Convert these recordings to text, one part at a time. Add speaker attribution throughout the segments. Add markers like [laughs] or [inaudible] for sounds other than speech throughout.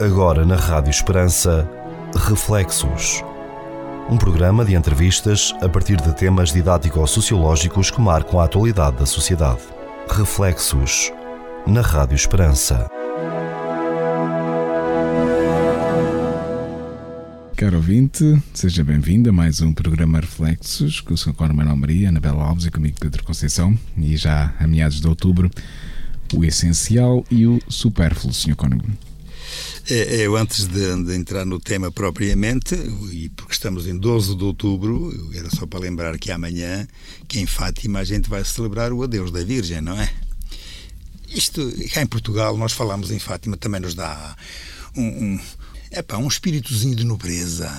Speaker 1: Agora na Rádio Esperança, Reflexos. Um programa de entrevistas a partir de temas didático-sociológicos que marcam a atualidade da sociedade. Reflexos. Na Rádio Esperança.
Speaker 2: Caro ouvinte, seja bem-vindo a mais um programa Reflexos com o Sr. Manuel Maria, Anabela Alves e comigo Pedro Conceição. E já a meados de outubro, o essencial e o supérfluo, Sr. Cónigo.
Speaker 3: É, eu, antes de, de, entrar no tema propriamente, e porque estamos em 12 de outubro, era só para lembrar que amanhã, que em Fátima, a gente vai celebrar o adeus da Virgem, não é? Isto, cá em Portugal, nós falamos em Fátima, também nos dá um, um, epá, um espíritozinho de nobreza.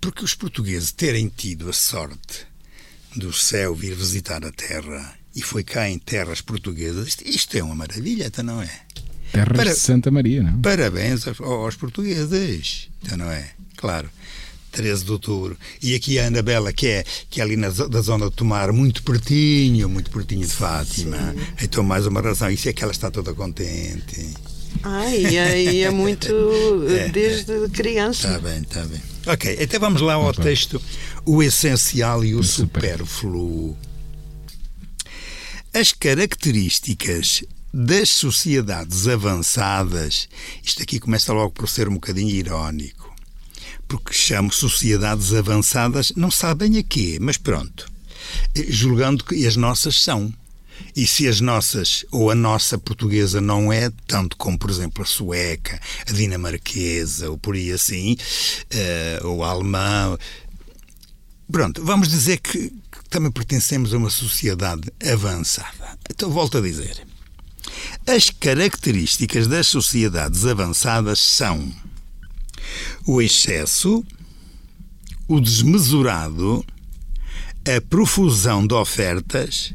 Speaker 3: Porque os portugueses terem tido a sorte do céu vir visitar a terra, e foi cá em terras portuguesas, isto, isto é uma maravilha, então não é?
Speaker 2: Terra Para... de Santa Maria, não?
Speaker 3: Parabéns aos, aos portugueses, então não é? Claro. 13 de outubro. E aqui a Anabela, que é, que é ali na, da zona de Tomar, muito pertinho, muito pertinho de Fátima. Sim. Então, mais uma razão. Isso é que ela está toda contente.
Speaker 4: Ai, e é [laughs] muito é, desde é. criança.
Speaker 3: Está bem, está bem. Ok, então vamos lá ao texto O Essencial e o, o Supérfluo. As características das sociedades avançadas, isto aqui começa logo por ser um bocadinho irónico, porque chamo sociedades avançadas, não sabem a quê, mas pronto, eh, julgando que as nossas são. E se as nossas, ou a nossa portuguesa não é, tanto como, por exemplo, a sueca, a dinamarquesa, ou por aí assim, uh, ou a alemã, pronto, vamos dizer que, que também pertencemos a uma sociedade avançada. Então, volto a dizer. As características das sociedades avançadas são o excesso, o desmesurado, a profusão de ofertas,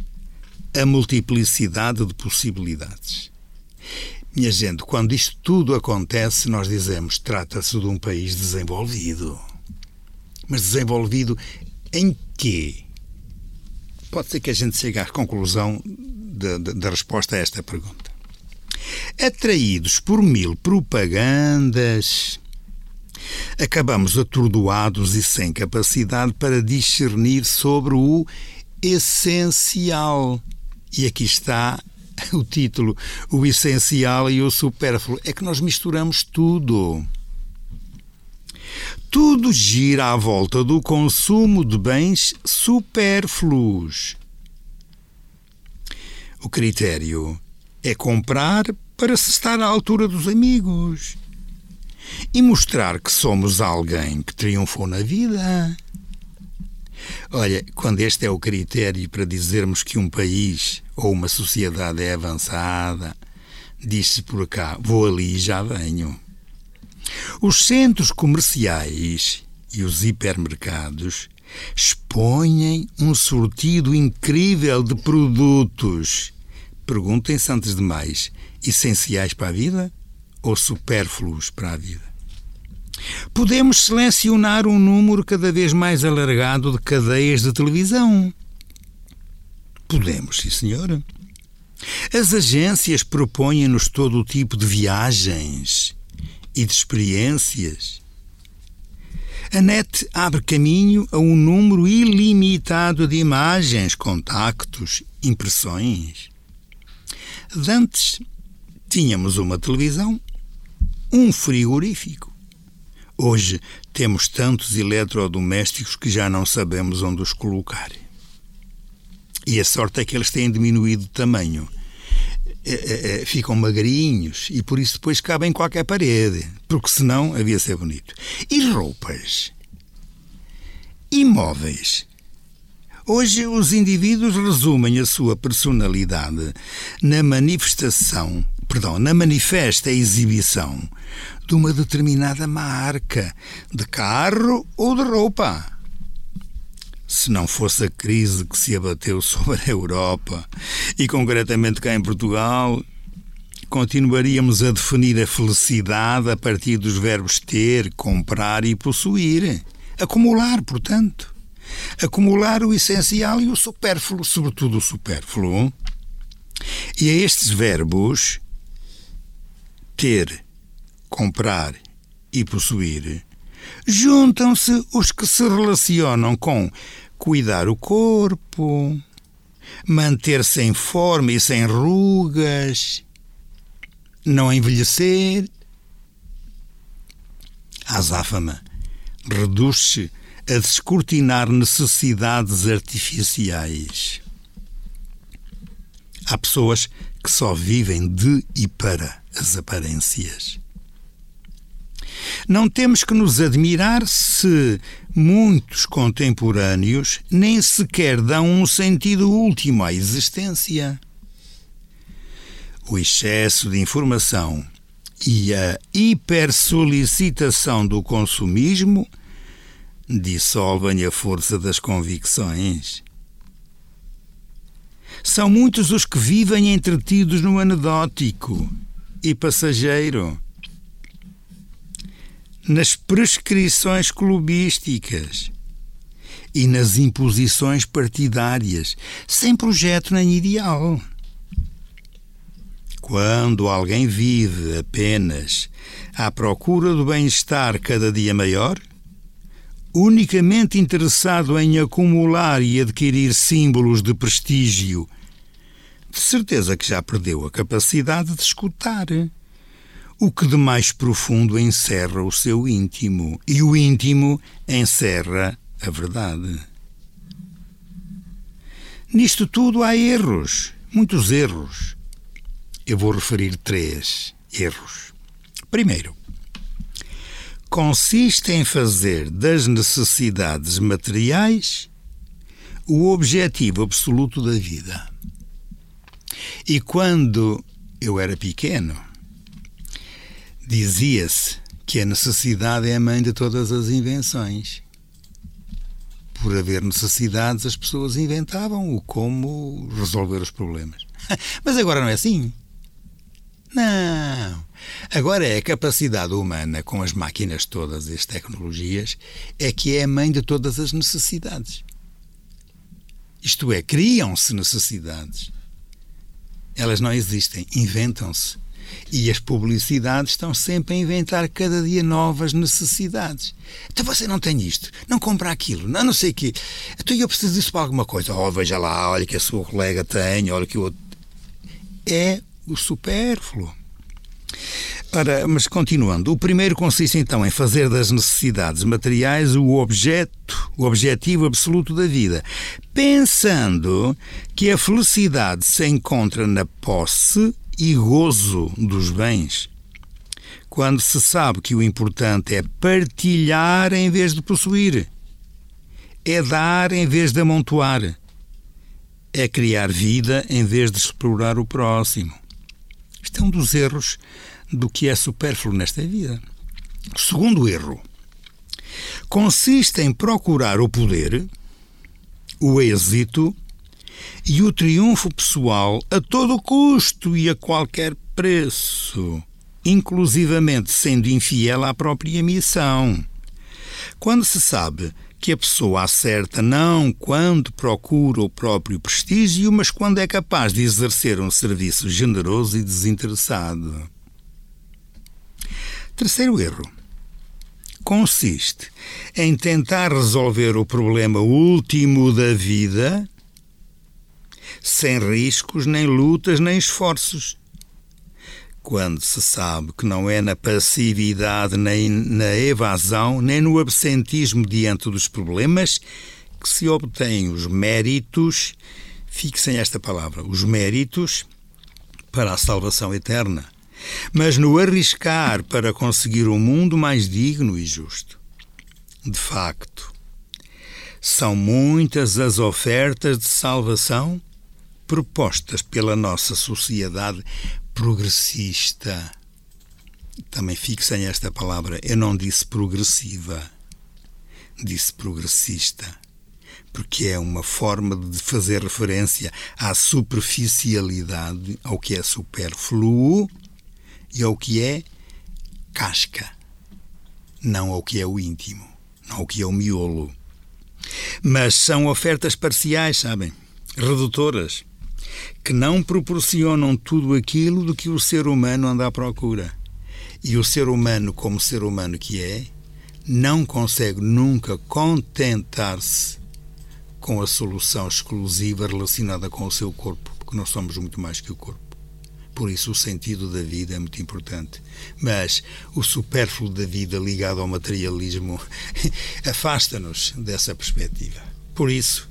Speaker 3: a multiplicidade de possibilidades. Minha gente, quando isto tudo acontece, nós dizemos trata-se de um país desenvolvido. Mas desenvolvido em quê? Pode ser que a gente chegue à conclusão da resposta a esta pergunta. Atraídos por mil propagandas, acabamos atordoados e sem capacidade para discernir sobre o essencial. E aqui está [laughs] o título: O essencial e o supérfluo. É que nós misturamos tudo. Tudo gira à volta do consumo de bens supérfluos. O critério é comprar para se estar à altura dos amigos e mostrar que somos alguém que triunfou na vida. Olha, quando este é o critério para dizermos que um país ou uma sociedade é avançada, diz-se por cá, vou ali e já venho. Os centros comerciais e os hipermercados expõem um sortido incrível de produtos Perguntem-se antes de mais: essenciais para a vida ou supérfluos para a vida? Podemos selecionar um número cada vez mais alargado de cadeias de televisão. Podemos, sim, senhora. As agências propõem-nos todo o tipo de viagens e de experiências. A net abre caminho a um número ilimitado de imagens, contactos, impressões. Antes tínhamos uma televisão, um frigorífico. Hoje temos tantos eletrodomésticos que já não sabemos onde os colocar. E a sorte é que eles têm diminuído de tamanho. É, é, é, ficam magrinhos e por isso depois cabem em qualquer parede, porque senão havia ser bonito. E roupas? Imóveis? Hoje, os indivíduos resumem a sua personalidade na manifestação, perdão, na manifesta exibição de uma determinada marca de carro ou de roupa. Se não fosse a crise que se abateu [laughs] sobre a Europa e concretamente cá em Portugal, continuaríamos a definir a felicidade a partir dos verbos ter, comprar e possuir. Acumular, portanto acumular o essencial e o supérfluo, sobretudo o supérfluo. E a estes verbos, ter, comprar e possuir, juntam-se os que se relacionam com cuidar o corpo, manter-se em forma e sem rugas, não envelhecer. A azáfama reduz-se a descortinar necessidades artificiais. Há pessoas que só vivem de e para as aparências. Não temos que nos admirar se muitos contemporâneos nem sequer dão um sentido último à existência. O excesso de informação e a hipersolicitação do consumismo dissolvem a força das convicções. São muitos os que vivem entretidos no anedótico e passageiro nas prescrições clubísticas e nas imposições partidárias, sem projeto nem ideal. Quando alguém vive apenas à procura do bem-estar cada dia maior, unicamente interessado em acumular e adquirir símbolos de prestígio, de certeza que já perdeu a capacidade de escutar o que de mais profundo encerra o seu íntimo, e o íntimo encerra a verdade. Nisto tudo há erros, muitos erros. Eu vou referir três erros. Primeiro, consiste em fazer das necessidades materiais o objetivo absoluto da vida. E quando eu era pequeno, Dizia-se que a necessidade é a mãe de todas as invenções. Por haver necessidades, as pessoas inventavam o como resolver os problemas. [laughs] Mas agora não é assim. Não. Agora é a capacidade humana, com as máquinas todas e as tecnologias, é que é a mãe de todas as necessidades. Isto é, criam-se necessidades. Elas não existem, inventam-se. E as publicidades estão sempre a inventar cada dia novas necessidades. Então você não tem isto, não compra aquilo, não, não sei o quê. Então eu preciso disso para alguma coisa. Oh, veja lá, olha que a sua colega tem, olha que o outro. É o supérfluo. Ora, mas continuando, o primeiro consiste então em fazer das necessidades materiais o objeto, o objetivo absoluto da vida, pensando que a felicidade se encontra na posse e gozo dos bens. Quando se sabe que o importante é partilhar em vez de possuir, é dar em vez de amontoar, é criar vida em vez de explorar o próximo. Isto é um dos erros do que é supérfluo nesta vida. Segundo erro consiste em procurar o poder, o êxito e o triunfo pessoal a todo custo e a qualquer preço, inclusivamente sendo infiel à própria missão. Quando se sabe que a pessoa acerta não quando procura o próprio prestígio, mas quando é capaz de exercer um serviço generoso e desinteressado. Terceiro erro consiste em tentar resolver o problema último da vida sem riscos, nem lutas, nem esforços. Quando se sabe que não é na passividade, nem na evasão, nem no absentismo diante dos problemas que se obtêm os méritos, fixem esta palavra, os méritos para a salvação eterna, mas no arriscar para conseguir um mundo mais digno e justo. De facto, são muitas as ofertas de salvação propostas pela nossa sociedade progressista. Também fixem esta palavra. Eu não disse progressiva, disse progressista, porque é uma forma de fazer referência à superficialidade, ao que é superfluo e ao que é casca, não ao que é o íntimo, não ao que é o miolo. Mas são ofertas parciais, sabem? Redutoras que não proporcionam tudo aquilo do que o ser humano anda à procura. E o ser humano, como ser humano que é, não consegue nunca contentar-se com a solução exclusiva relacionada com o seu corpo, porque nós somos muito mais que o corpo. Por isso, o sentido da vida é muito importante. Mas o supérfluo da vida ligado ao materialismo [laughs] afasta-nos dessa perspectiva. Por isso,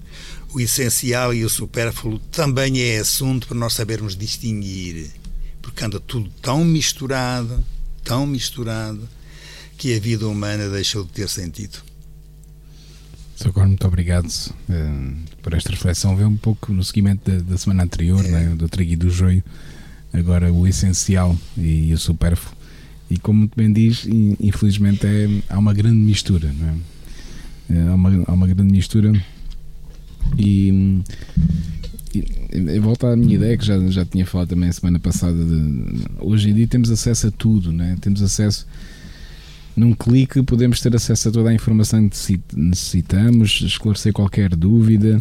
Speaker 3: o essencial e o supérfluo também é assunto para nós sabermos distinguir, porque anda tudo tão misturado, tão misturado, que a vida humana deixou de ter sentido.
Speaker 2: Sr. Corno, muito obrigado uh, por esta reflexão. Vê um pouco no seguimento da, da semana anterior, é. né, do trigo e do joio, agora o essencial e, e, o supérfluo. E como muito bem diz, infelizmente é, há uma grande mistura, não é? é há, uma, há uma grande mistura e, e volta à minha ideia que já, já tinha falado também a semana passada. De, hoje em dia temos acesso a tudo, né? temos acesso num clique podemos ter acesso a toda a informação que necessitamos, esclarecer qualquer dúvida,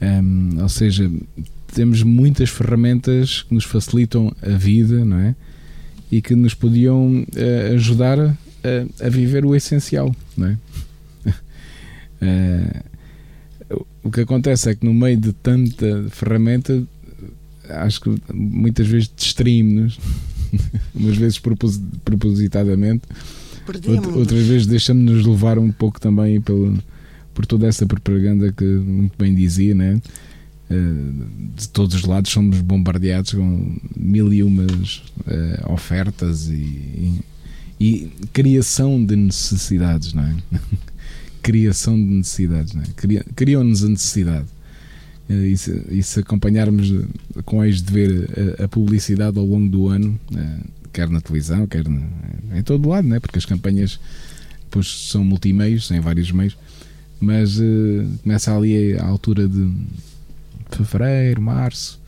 Speaker 2: um, ou seja, temos muitas ferramentas que nos facilitam a vida, não é? E que nos podiam uh, ajudar a, a, viver o essencial, não é? uh, [laughs] o que acontece é que no meio de tanta ferramenta, acho que muitas vezes distraímos-nos, [laughs] umas vezes propositadamente, outras vezes deixamos-nos levar um pouco também pelo, por toda essa propaganda que muito bem dizia, né? Uh, de todos os lados somos bombardeados com mil e umas uh, ofertas e, e, e, criação de necessidades, não é? [laughs] criação de necessidades, é? Criam-nos a necessidade. Uh, e, se, acompanharmos com eis de ver a, a, publicidade ao longo do ano, quer na televisão, quer na, em todo lado, né? porque as campanhas depois são multimeios, em vários meios, mas começa ali a altura de fevereiro, março,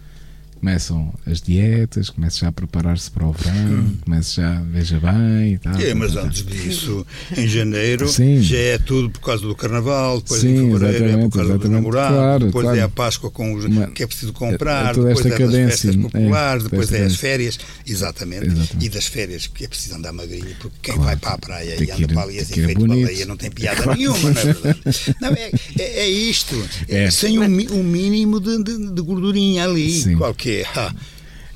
Speaker 2: começam as dietas, começa já a preparar-se para o verão, começa já, veja bem e tal.
Speaker 3: É, mas antes disso, em janeiro, Sim. já é tudo por causa do carnaval, depois Sim, em fevereiro é por causa do namorado, claro, depois claro. é a Páscoa com os Uma, que é preciso comprar,
Speaker 2: toda
Speaker 3: depois
Speaker 2: é cadência, das
Speaker 3: festas populares, é, depois é as férias, exatamente, exatamente, e das férias, que é preciso andar magrinho, porque quem claro, vai para a praia e anda para ali assim feito baleia não tem piada claro. nenhuma, não é verdade? [laughs] Não, é, é, é isto, é. sem um, um mínimo de, de, de gordurinha ali, qualquer quê?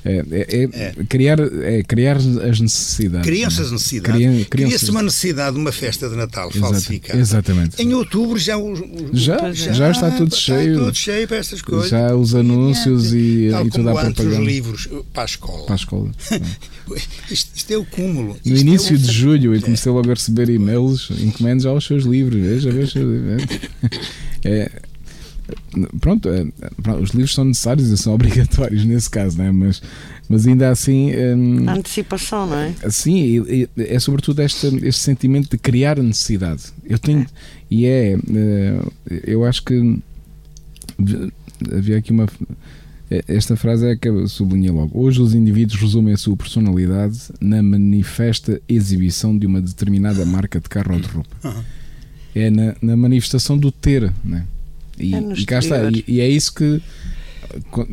Speaker 2: É, é, é, Criar, é criar as necessidades.
Speaker 3: Criam-se as necessidades. Cria-se uma necessidade de uma festa de Natal Exato, falsificada.
Speaker 2: Exatamente.
Speaker 3: Em outubro já o,
Speaker 2: já, já, já, está tudo está cheio.
Speaker 3: tudo cheio para essas coisas.
Speaker 2: Já os anúncios e, e toda a propaganda.
Speaker 3: os livros para a escola.
Speaker 2: Para a escola. [laughs]
Speaker 3: isto, isto, é o cúmulo.
Speaker 2: No
Speaker 3: isto
Speaker 2: início é de julho eu comecei logo a receber e-mails, encomendo já os seus livros. Veja, veja. [laughs] É, pronto, é, pronto, os livros são necessários e são [laughs] obrigatórios nesse caso, né? mas, mas ainda assim.
Speaker 4: Um, a antecipação, não é?
Speaker 2: Sim, é, é sobretudo este, este sentimento de criar a necessidade. Eu tenho. É. E é. Eh, eu acho que. Havia aqui uma. Esta frase é que eu sublinhei logo. Hoje os indivíduos resumem a sua personalidade na manifesta exibição de uma determinada marca de carro ou de roupa. É na, na manifestação do ter, né? E, é e cá está. E, e, é isso que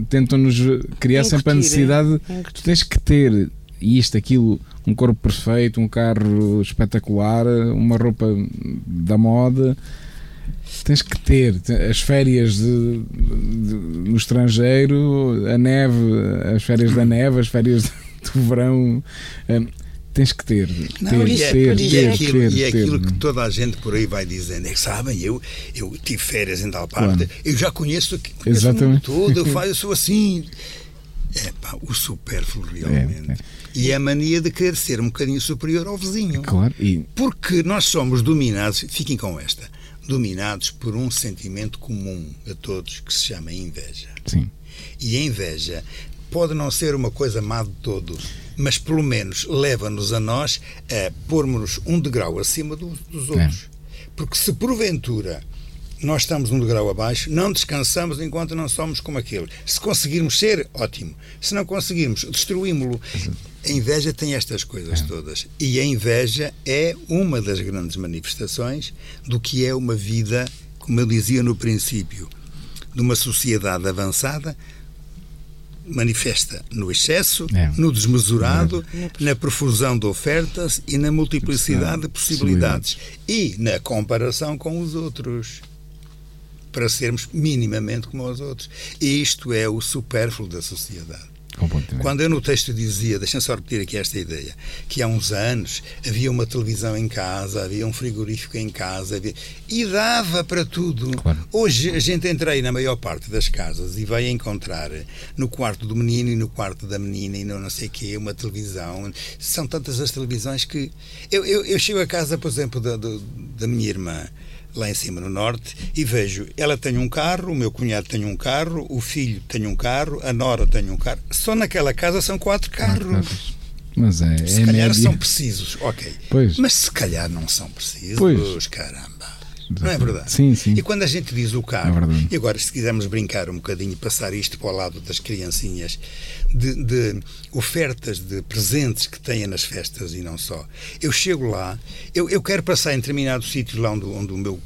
Speaker 2: tentam-nos criar Incutir, sempre a necessidade. Tu tens que ter isto, aquilo, um corpo perfeito, um carro espetacular, uma roupa da moda. Tens que ter as férias de, de, no estrangeiro, a neve, as férias da neve, as férias [laughs] do verão. Um, tens que ter. Não, ter, e é, ter,
Speaker 3: e
Speaker 2: ter,
Speaker 3: é aquilo, ter, e é aquilo que toda a gente por aí vai dizendo. É que sabem, eu, eu tive férias em tal parte, claro. eu já conheço, conheço Exatamente. tudo, eu, [laughs] faço, eu sou assim. É pá, o supérfluo realmente. É, é. E é a mania de querer ser um bocadinho superior ao vizinho.
Speaker 2: Claro. E...
Speaker 3: Porque nós somos dominados, fiquem com esta, dominados por um sentimento comum a todos que se chama inveja.
Speaker 2: Sim.
Speaker 3: E a inveja pode não ser uma coisa má de todo, mas pelo menos leva-nos a nós a pormos um degrau acima do, dos outros. É. Porque se porventura nós estamos um degrau abaixo, não descansamos enquanto não somos como aquele. Se conseguirmos ser, ótimo. Se não conseguirmos, destruímos-lo. A inveja tem estas coisas é. todas. E a inveja é uma das grandes manifestações do que é uma vida, como eu dizia no princípio, de uma sociedade avançada manifesta no excesso,
Speaker 2: É.
Speaker 3: no desmesurado, na profusão de ofertas e na multiplicidade de
Speaker 2: Possibilidades.
Speaker 3: possibilidades e na comparação com os outros para sermos minimamente como os outros. E isto é o supérfluo da sociedade. Quando eu no texto dizia, deixa-me só repetir aqui esta ideia, que há uns anos havia uma televisão em casa, havia um frigorífico em casa, havia... e dava para tudo.
Speaker 2: Claro.
Speaker 3: Hoje a gente entra aí na maior parte das casas e vai encontrar no quarto do menino e no quarto da menina e no não sei quê, uma televisão. São tantas as televisões que. Eu, eu, eu chego a casa, por exemplo, da, da minha irmã lá em cima no norte e vejo, ela tem um carro, o meu cunhado tem um carro, o filho tem um carro, a nora tem um carro. Só naquela casa são quatro carros.
Speaker 2: Mas é,
Speaker 3: Se
Speaker 2: é
Speaker 3: calhar
Speaker 2: média.
Speaker 3: são precisos, ok.
Speaker 2: Pois.
Speaker 3: Mas se calhar não são precisos,
Speaker 2: Pois.
Speaker 3: caramba. Não é verdade?
Speaker 2: Sim, sim.
Speaker 3: E quando a gente diz o
Speaker 2: É
Speaker 3: carro,
Speaker 2: verdade.
Speaker 3: e agora se quisermos brincar um bocadinho e passar isto para o lado das criancinhas, de, de ofertas de presentes que têm nas festas e não só. Eu chego lá, eu, eu quero passar em determinado sítio lá onde, onde o meu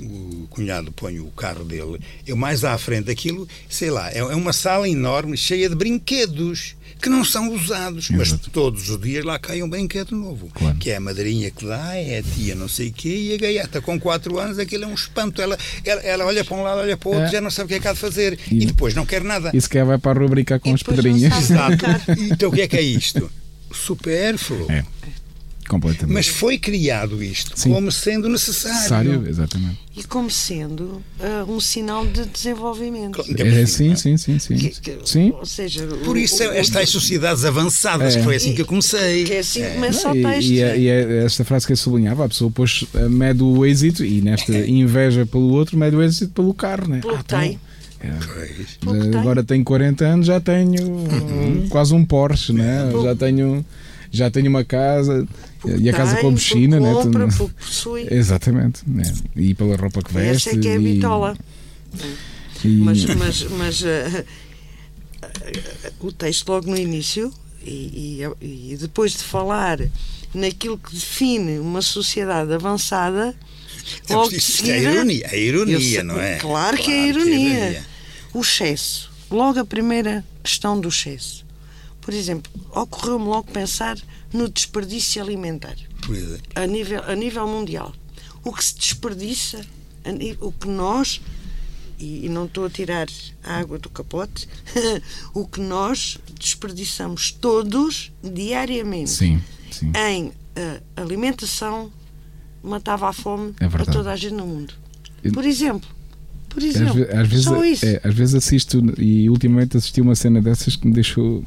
Speaker 3: o cunhado põe o carro dele, eu mais à frente daquilo, sei lá, é é uma sala enorme cheia de brinquedos que não são usados, mas
Speaker 2: Exato.
Speaker 3: todos os dias lá cai um brinquedo novo,
Speaker 2: Claro.
Speaker 3: que é a madrinha que dá, é a tia não sei o quê, e a gaiata com 4 anos, aquilo é um espanto, ela, ela, ela olha para um lado, olha para o outro,
Speaker 2: É.
Speaker 3: já não sabe o que é que há de fazer, e,
Speaker 2: E-
Speaker 3: depois não quer nada.
Speaker 2: E se calhar vai para a rubrica com
Speaker 4: E
Speaker 2: as pedrinhas.
Speaker 4: sabe.
Speaker 3: Exato. Então o que é que é isto? Supérfluo.
Speaker 2: É. Completamente.
Speaker 3: Mas foi criado isto
Speaker 2: Sim.
Speaker 3: como sendo necessário.
Speaker 2: Necessário, exatamente.
Speaker 4: E como sendo ah, um sinal de desenvolvimento.
Speaker 2: É, sim, sim, sim, sim.
Speaker 4: Que- que-
Speaker 2: Sim.
Speaker 4: Ou seja,
Speaker 3: Por
Speaker 4: o-
Speaker 3: isso
Speaker 4: o-
Speaker 3: as tais sociedades avançadas,
Speaker 2: É.
Speaker 3: que foi assim que eu comecei.
Speaker 4: que é assim que
Speaker 3: É.
Speaker 4: começa o
Speaker 2: E,
Speaker 4: texto.
Speaker 2: e, é- e é esta frase que eu sublinhava, a pessoa depois eh, mede o êxito e nesta inveja pelo outro, mede o êxito pelo carro, né?
Speaker 4: Pelo
Speaker 2: então,
Speaker 4: tem.
Speaker 2: é,
Speaker 4: que tem.
Speaker 2: agora tenho 40 anos, já tenho
Speaker 3: Uhum.
Speaker 2: quase um Porsche, né? Já tenho já tenho uma casa
Speaker 4: Pelo
Speaker 2: e a casa
Speaker 4: tem,
Speaker 2: com piscina,
Speaker 4: pelo
Speaker 2: né?
Speaker 4: compra, que possui. [laughs]
Speaker 2: Exatamente, né? E pela roupa que veste.
Speaker 4: Essa é que é a bitola.
Speaker 2: e-
Speaker 4: Mas, mas, mas ah, ah, o texto logo no início e, e- e depois de falar naquilo que define uma sociedade avançada, logo de
Speaker 3: Isto é a
Speaker 4: seguida-
Speaker 3: ironia, a
Speaker 4: Eu
Speaker 3: ironia,
Speaker 4: sei-
Speaker 3: não é?
Speaker 4: Claro que é ironia. O excesso. Logo a primeira questão do excesso. Por exemplo, ocorreu-me logo pensar no desperdício alimentar
Speaker 3: Por exemplo.
Speaker 4: a nível, a nível mundial. O que se desperdiça, o que nós, e, e não estou a tirar a água do capote, [laughs] o que nós desperdiçamos todos diariamente
Speaker 2: Sim, sim.
Speaker 4: em eh, alimentação matava a fome
Speaker 2: É
Speaker 4: a toda a gente no mundo. Por exemplo, por
Speaker 2: Às,
Speaker 4: exemplo,
Speaker 2: ve- às vezes,
Speaker 4: só isso.
Speaker 2: é, às vezes assisto e ultimamente assisti uma cena dessas que me deixou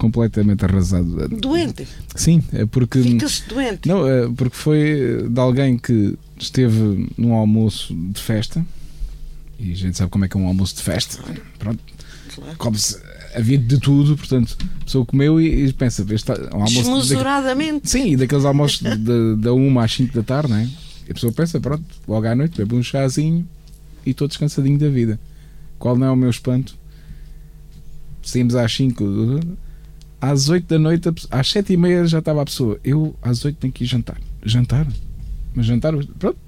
Speaker 2: completamente arrasado.
Speaker 4: Doente,
Speaker 2: Sim, é porque
Speaker 4: fica-se doente.
Speaker 2: não, é porque foi de alguém que esteve num almoço de festa e a gente sabe como é que é um almoço de festa. Pronto,
Speaker 4: Claro.
Speaker 2: come-se havia de tudo, portanto, a pessoa comeu e, e pensa, este um almoço
Speaker 4: Desmesuradamente.
Speaker 2: Sim, e daqueles almoços da 1 às 5 da tarde, não é? E a pessoa pensa, pronto, logo à noite bebe um chazinho e estou descansadinho da vida. Qual não é o meu espanto? Saímos às 5, às 8 da noite, às 7 e meia já estava a pessoa. Eu às 8 tenho que ir jantar. Jantar? Mas jantar, pronto,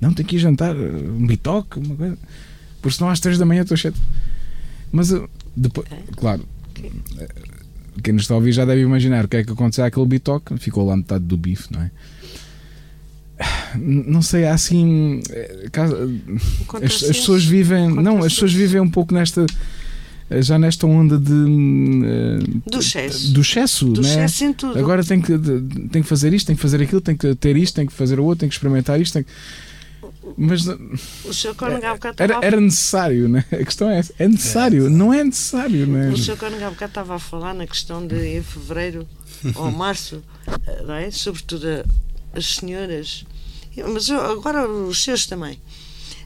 Speaker 2: não tenho que ir jantar, um bitoque, uma coisa. Porque senão às 3 da manhã estou chato. Mas eu- depois, claro, eh, quem nos está a ouvir já deve imaginar o que é que aconteceu àquele bitoque. Ficou lá metade do bife, não é? Não sei, há assim. eh, As, as pessoas vivem. Não, as pessoas vivem um pouco nesta. Eh, Já nesta onda de. eh,
Speaker 4: Do excesso.
Speaker 2: Do excesso,
Speaker 4: Do
Speaker 2: né?
Speaker 4: excesso em tudo.
Speaker 2: Agora tem que, de- tem que fazer isto, tem que fazer aquilo, tem que ter isto, tem que fazer o outro, tem que experimentar isto. Tem que... Mas
Speaker 4: O Sr. Cónigo há bocado
Speaker 2: era,
Speaker 4: estava a
Speaker 2: era necessário, né? [laughs] A questão é essa. É necessário, não é necessário, né?
Speaker 4: O Sr. Cónigo há bocado estava a falar na questão de em fevereiro ou [laughs] março, eh, não é? sobretudo as senhoras, mas eu- agora os seus também,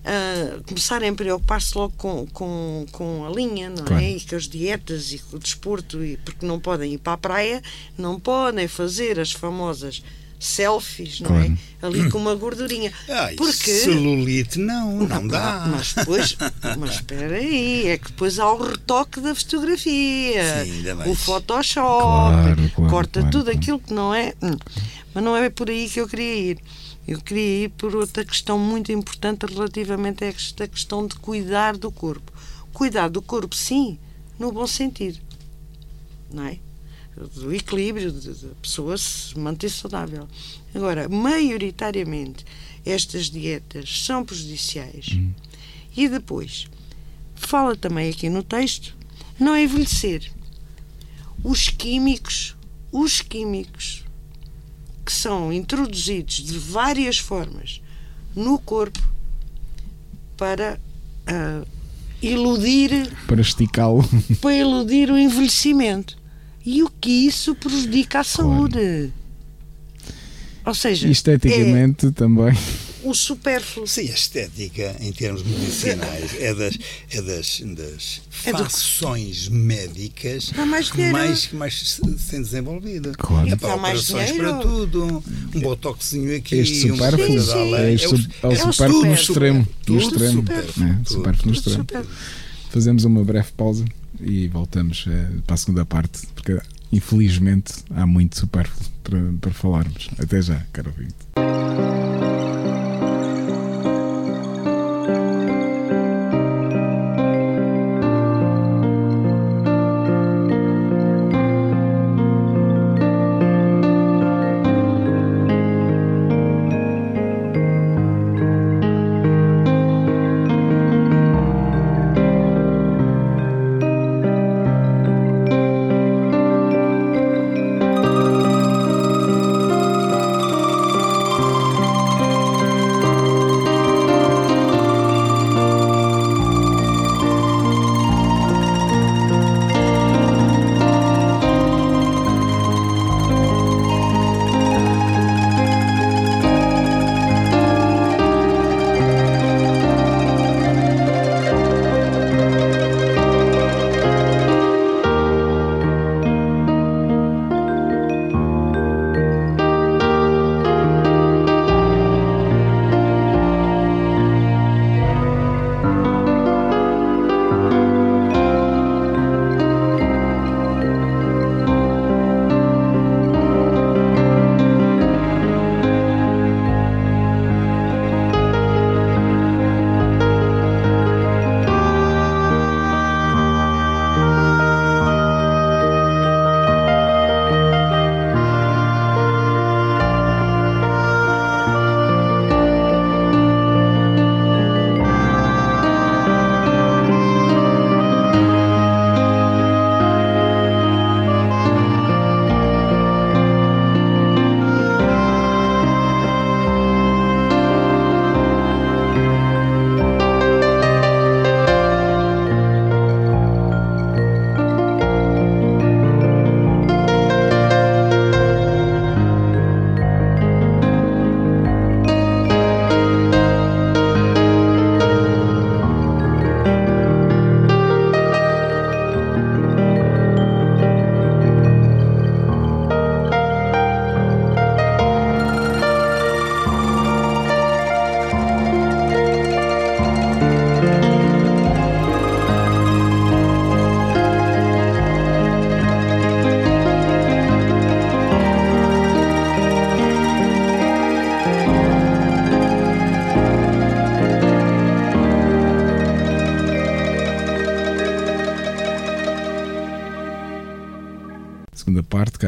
Speaker 4: ah, começarem a preocupar-se logo com, com, com a linha, não
Speaker 2: Claro.
Speaker 4: é? E com as dietas e com o desporto, e, porque não podem ir para a praia, não podem fazer as famosas selfies, não
Speaker 2: Claro.
Speaker 4: é? Ali com uma gordurinha.
Speaker 3: Ai,
Speaker 4: porque
Speaker 3: celulite, não, não, dá.
Speaker 4: mas depois, mas espera aí, é que depois há o retoque da fotografia,
Speaker 3: Sim,
Speaker 4: o. Photoshop,
Speaker 2: Claro, claro,
Speaker 4: corta
Speaker 2: claro,
Speaker 4: tudo
Speaker 2: claro.
Speaker 4: aquilo que não é. Hum. Mas não é por aí que eu queria ir. Eu queria ir por outra questão muito importante relativamente a esta questão de cuidar do corpo. Cuidar do corpo, sim, no bom sentido, não é? Do equilíbrio, da pessoa se manter saudável. Agora, maioritariamente, estas dietas são prejudiciais. Hum. E depois, fala também aqui no texto, não envelhecer. Os químicos, os químicos que são introduzidos de várias formas no corpo para uh, iludir
Speaker 2: para esticá-lo. [laughs]
Speaker 4: para iludir o envelhecimento. E o que isso prejudica saúde claro. ou seja
Speaker 2: esteticamente é, também
Speaker 4: o supérfluo.
Speaker 3: Sim, a estética, em termos medicinais, é das, é das, das é facções do... médicas
Speaker 4: mais
Speaker 3: que mais, que mais se tem desenvolvido.
Speaker 2: Claro.
Speaker 3: É para operações para tudo, um botoxinho aqui,
Speaker 2: este supérfluo,
Speaker 3: um sim,
Speaker 2: é, este, é, o, é o supérfluo no extremo. No extremo. Supérfluo, é, supérfluo no extremo. Fazemos uma breve pausa e voltamos uh, para a segunda parte, porque infelizmente há muito supérfluo para, para falarmos. Até já, caro ouvinte.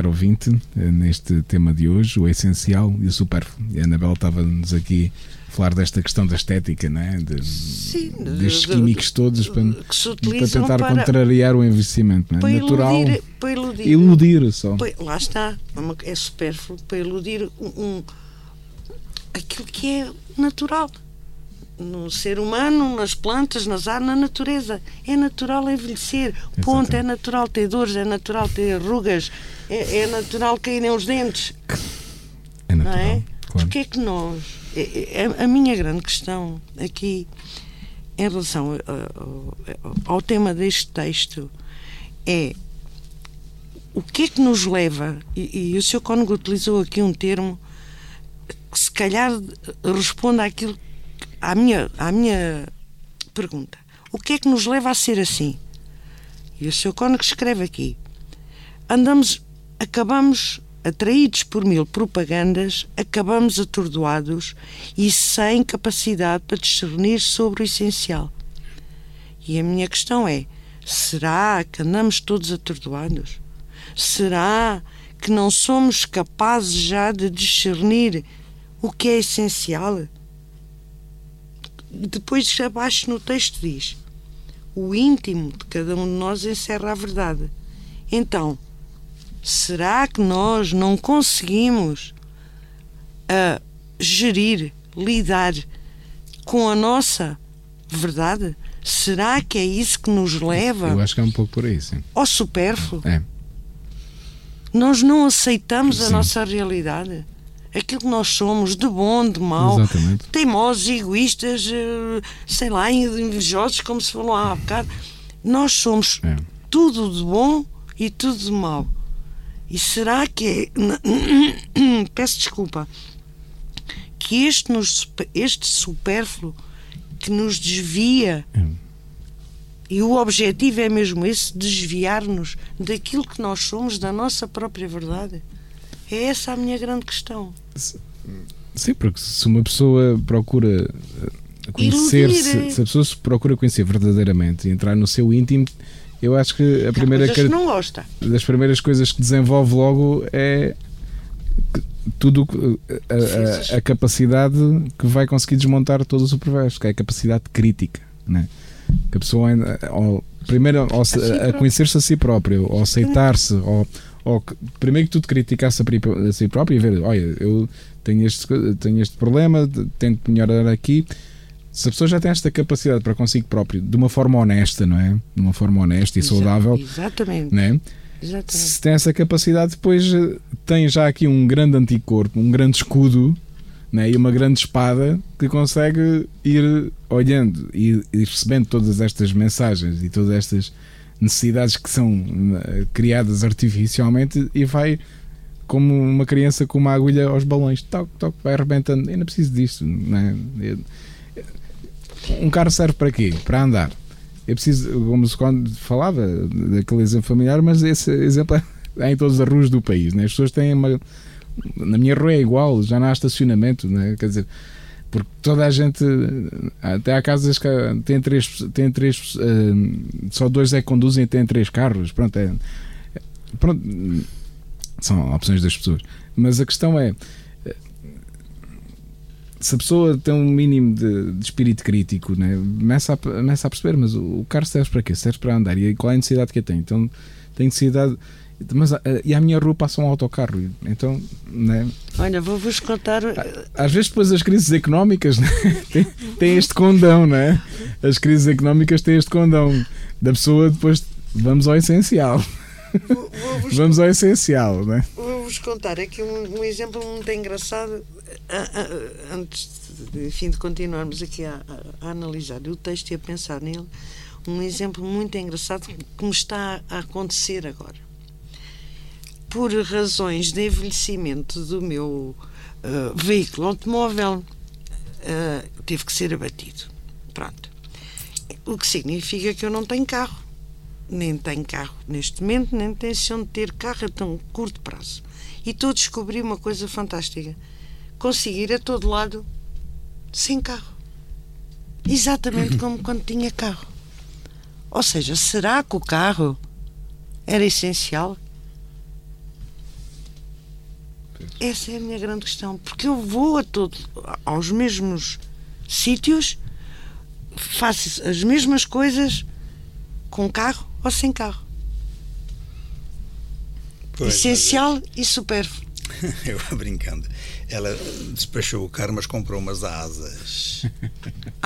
Speaker 2: Ouvinte eh, neste tema de hoje, o essencial e o supérfluo. E a Anabela estava-nos aqui a falar desta questão da estética, não é? De,
Speaker 4: Sim,
Speaker 2: destes de, químicos todos para, para tentar para, contrariar o envelhecimento. Não é?
Speaker 4: Para
Speaker 2: Natural.
Speaker 4: Iludir, para iludir.
Speaker 2: Iludir só.
Speaker 4: Para, lá está, é supérfluo para iludir um, um, aquilo que é natural no ser humano, nas plantas, nas árvores, na natureza. É natural envelhecer. Ponto. É natural ter dores, é natural ter rugas, é, é natural caírem os dentes.
Speaker 2: É natural. Não é?
Speaker 4: Claro. Porque é que nós. É, é, a minha grande questão aqui, em relação ao, ao tema deste texto, é o que é que nos leva, e, e o Sr. Cónigo utilizou aqui um termo que se calhar responde àquilo à minha, à minha pergunta: o que é que nos leva a ser assim? E o Sr. Cónigo escreve aqui: andamos, acabamos atraídos por mil propagandas, acabamos atordoados e sem capacidade para discernir sobre o essencial. E a minha questão é: Será que andamos todos atordoados? Será que não somos capazes já de discernir o que é essencial? Depois, abaixo no texto diz: o íntimo de cada um de nós encerra a verdade. Então, será que nós não conseguimos a gerir, lidar com a nossa verdade? Será que é isso que nos leva
Speaker 2: Eu acho que é um pouco por aí, sim.
Speaker 4: ao supérfluo?
Speaker 2: É.
Speaker 4: Nós não aceitamos a
Speaker 2: Sim.
Speaker 4: nossa realidade. Aquilo que nós somos, de bom, de mau,
Speaker 2: Exatamente.
Speaker 4: teimosos, egoístas, eh, sei lá, invejosos, como se falou há bocado. Nós somos
Speaker 2: É.
Speaker 4: tudo de bom e tudo de mau. E será que é. [coughs] Peço desculpa. Que este, nos, este supérfluo que nos desvia
Speaker 2: É.
Speaker 4: e o objetivo é mesmo esse, desviar-nos daquilo que nós somos, da nossa própria verdade. É essa a minha grande questão.
Speaker 2: Sim, porque se uma pessoa procura eh, conhecer-se,
Speaker 4: Iludir.
Speaker 2: se a pessoa se procura conhecer verdadeiramente e entrar no seu íntimo, eu acho que a primeira
Speaker 4: que não gosta.
Speaker 2: das primeiras coisas que desenvolve logo é tudo que- a, a- a capacidade que vai conseguir desmontar todo o superverso, que é a capacidade crítica, né? Que a pessoa ainda- ao- primeiro se-
Speaker 4: A
Speaker 2: a, conhecer-se a si próprio, ao aceitar-se, ao, ao que- primeiro que tudo criticar-se a, si próprio e ver, olha, eu tenho este, tenho este problema, tento melhorar aqui. Se a pessoa já tem esta capacidade para consigo próprio, de uma forma honesta, não é? De uma forma honesta e saudável,
Speaker 4: Exatamente.
Speaker 2: não é?
Speaker 4: exatamente.
Speaker 2: se tem essa capacidade, depois eh, tem já aqui um grande anticorpo, um grande escudo né, e uma grande espada que consegue ir olhando e, e recebendo todas estas mensagens e todas estas necessidades que são eh, criadas artificialmente e vai como uma criança com uma agulha aos balões, toque, toque, vai arrebentando. Não preciso disto. Né? Um carro serve para quê? Para andar. Eu preciso, como se quando falava daquele exemplo familiar, mas esse exemplo é [laughs] em todas as ruas do país. Né? As pessoas têm uma. Na minha rua é igual, já não há estacionamento, né? quer dizer, porque toda a gente. Até há casas que têm três. Têm três eh, só dois é que conduzem e têm três carros. Pronto, é. Pronto, são opções das pessoas. Mas a questão é. Se a pessoa tem um mínimo de, de espírito crítico, né, começa, a, começa a perceber, mas o, o carro serve para quê? Serve para andar. E qual é a necessidade que eu tenho? Então, tem necessidade. Mas, ah, e à minha rua passa um autocarro. Então, né,
Speaker 4: Olha, vou-vos contar.
Speaker 2: às vezes depois as crises económicas [laughs] né, têm, têm este condão, né? As crises económicas têm este condão da pessoa depois vamos ao essencial.
Speaker 4: vou- [laughs]
Speaker 2: Vamos ao essencial, né?
Speaker 4: Vou-vos contar aqui um, um exemplo muito engraçado ah, ah, antes de, enfim, de continuarmos aqui a, a- a analisar o texto e a pensar nele. Um exemplo muito engraçado que me está a acontecer agora. Por razões de envelhecimento do meu ah, veículo automóvel, ah, teve que ser abatido. Pronto. O que significa que eu não tenho carro nem tenho carro neste momento, nem intenção de ter carro a tão curto prazo. E estou a descobrir uma coisa fantástica: conseguir a todo lado sem carro. Exatamente como quando tinha carro. Ou seja, será que o carro era essencial? Essa é a minha grande questão. Porque eu vou a todo, aos mesmos sítios, faço as mesmas coisas com carro ou sem carro.
Speaker 3: Pois,
Speaker 4: Essencial e supérfluo. [laughs]
Speaker 3: Eu brincando. Ela despachou o carro, mas comprou umas asas. [laughs]